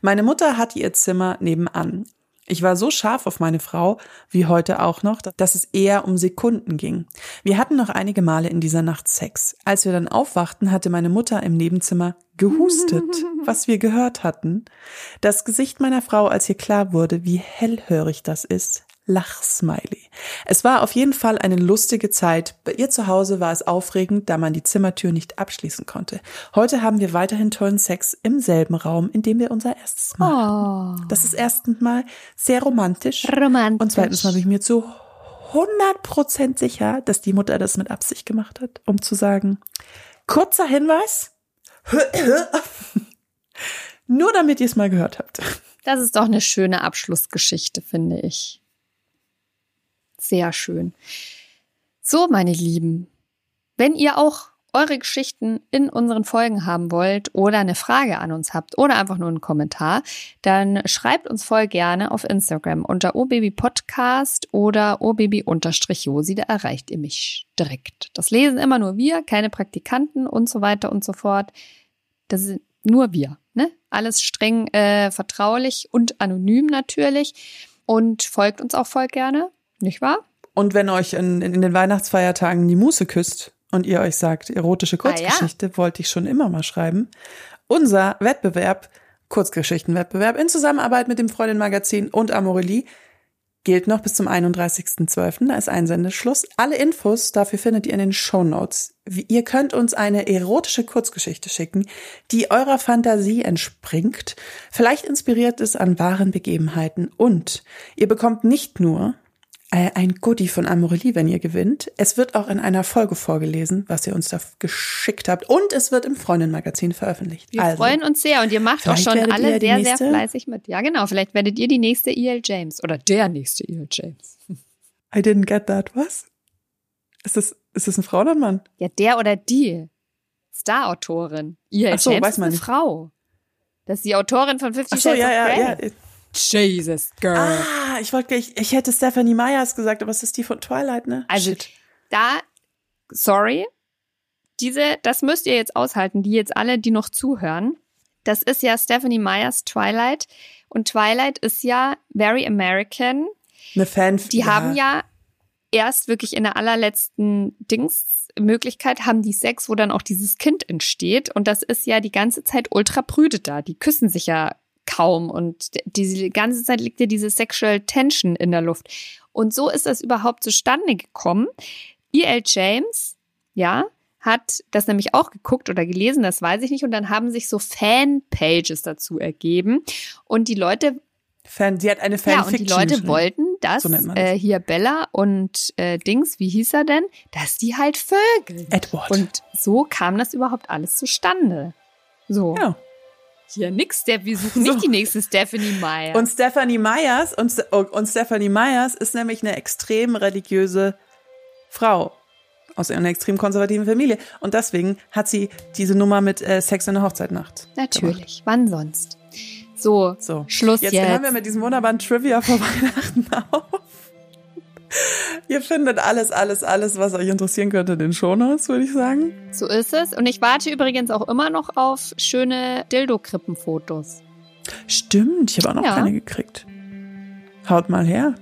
S1: Meine Mutter hatte ihr Zimmer nebenan. Ich war so scharf auf meine Frau, wie heute auch noch, dass es eher um Sekunden ging. Wir hatten noch einige Male in dieser Nacht Sex. Als wir dann aufwachten, hatte meine Mutter im Nebenzimmer gehustet, was wir gehört hatten. Das Gesicht meiner Frau, als ihr klar wurde, wie hellhörig das ist, Lachsmiley. Es war auf jeden Fall eine lustige Zeit. Bei ihr zu Hause war es aufregend, da man die Zimmertür nicht abschließen konnte. Heute haben wir weiterhin tollen Sex im selben Raum, in dem wir unser erstes Mal oh. Das ist erstens mal sehr romantisch.
S3: Romantisch.
S1: Und zweitens bin ich mir zu 100% sicher, dass die Mutter das mit Absicht gemacht hat, um zu sagen, kurzer Hinweis, nur damit ihr es mal gehört habt.
S3: Das ist doch eine schöne Abschlussgeschichte, finde ich. Sehr schön. So, meine Lieben, wenn ihr auch eure Geschichten in unseren Folgen haben wollt oder eine Frage an uns habt oder einfach nur einen Kommentar, dann schreibt uns voll gerne auf Instagram unter obabypodcast oder obaby-josi, da erreicht ihr mich direkt. Das lesen immer nur wir, keine Praktikanten und so weiter und so fort. Das sind nur wir, ne? Alles streng äh, vertraulich und anonym natürlich und folgt uns auch voll gerne. Nicht wahr?
S1: Und wenn euch in, in den Weihnachtsfeiertagen die Muße küsst und ihr euch sagt, erotische Kurzgeschichte, ah, ja. wollte ich schon immer mal schreiben. Unser Wettbewerb, Kurzgeschichtenwettbewerb in Zusammenarbeit mit dem Freundin Magazin und Amorelie, gilt noch bis zum 31.12. Da ist Einsendeschluss. Alle Infos dafür findet ihr in den Show Notes. Ihr könnt uns eine erotische Kurzgeschichte schicken, die eurer Fantasie entspringt. Vielleicht inspiriert es an wahren Begebenheiten und ihr bekommt nicht nur ein Goodie von Amorelie, wenn ihr gewinnt. Es wird auch in einer Folge vorgelesen, was ihr uns da geschickt habt. Und es wird im Freundin-Magazin veröffentlicht.
S3: Wir
S1: also,
S3: freuen uns sehr und ihr macht auch schon alle sehr, sehr
S1: nächste-
S3: fleißig mit. Ja, genau. Vielleicht werdet ihr die nächste E.L. James oder der nächste E.L. James.
S1: I didn't get that. Was? Ist das, ist das eine Frau oder ein Mann?
S3: Ja, der oder die Star-Autorin. E.L.
S1: Ach so,
S3: James
S1: weiß man
S3: ist eine
S1: nicht.
S3: Frau. Das ist die Autorin von Fifty
S1: Ach so,
S3: Shades
S1: ja,
S3: of
S1: ja,
S3: Grey.
S1: ja.
S3: Jesus, girl.
S1: Ah, ich wollte, ich, ich hätte Stephanie Meyers gesagt, aber es ist die von Twilight, ne?
S3: Also
S1: Shit.
S3: da, sorry, diese, das müsst ihr jetzt aushalten, die jetzt alle, die noch zuhören. Das ist ja Stephanie Meyers Twilight. Und Twilight ist ja very American.
S1: eine Fan.
S3: Die haben ja erst wirklich in der allerletzten Dingsmöglichkeit haben die Sex, wo dann auch dieses Kind entsteht. Und das ist ja die ganze Zeit ultra prüde da. Die küssen sich ja kaum und diese ganze Zeit liegt ja diese Sexual Tension in der Luft. Und so ist das überhaupt zustande gekommen. E.L. James, ja, hat das nämlich auch geguckt oder gelesen, das weiß ich nicht. Und dann haben sich so Fanpages dazu ergeben. Und die Leute
S1: Fan, sie hat eine
S3: ja, und die
S1: Fanfiction.
S3: Leute wollten, dass
S1: So
S3: äh, hier Bella und äh, Dings, wie hieß er denn, dass die halt vögeln.
S1: Edward.
S3: Und so kam das überhaupt alles zustande. So.
S1: ja.
S3: Hier nix, wir suchen
S1: So.
S3: nicht die nächste Stephanie Meyer.
S1: Und Stephanie Meyers und, oh, und Stephanie Meyers ist nämlich eine extrem religiöse Frau aus einer extrem konservativen Familie und deswegen hat sie diese Nummer mit äh, Sex in der Hochzeitnacht.
S3: Natürlich, wann sonst? So,
S1: So.
S3: Schluss
S1: Jetzt
S3: jetzt.
S1: hören wir mit diesem wunderbaren Trivia vor Weihnachten auf. Ihr findet alles, alles, alles, was euch interessieren könnte, in den Shownotes, würde ich sagen.
S3: So ist es. Und ich warte übrigens auch immer noch auf schöne Dildo-Krippenfotos.
S1: Stimmt, ich habe auch noch
S3: Ja.
S1: keine gekriegt. Haut mal her.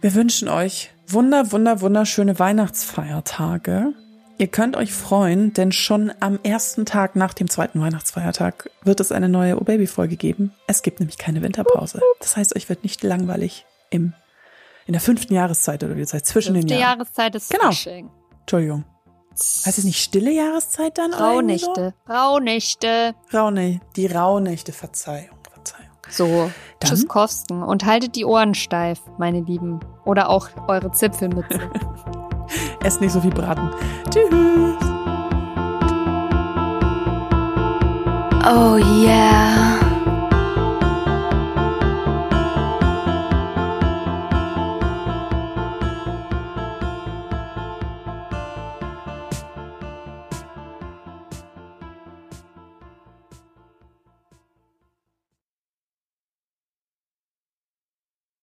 S1: Wir wünschen euch wunder, wunder, wunderschöne Weihnachtsfeiertage. Ihr könnt euch freuen, denn schon am ersten Tag nach dem zweiten Weihnachtsfeiertag wird es eine neue O-Baby-Folge geben. Es gibt nämlich keine Winterpause. Das heißt, euch wird nicht langweilig im, in der fünften Jahreszeit oder wie ihr seid, zwischen den
S3: Fünfte
S1: Jahren.
S3: Jahreszeit ist
S1: Genau.
S3: Fasching.
S1: Entschuldigung. Heißt es nicht stille Jahreszeit dann?
S3: Rauhnächte. Rauhnächte.
S1: So? Raune, die Rauhnächte, Verzeihung, Verzeihung.
S3: So,
S1: Dann-
S3: tschüss Kosten und haltet die Ohren steif, meine Lieben. Oder auch eure Zipfelmütze.
S1: Esst nicht so viel Braten. Tschüss.
S4: Oh yeah.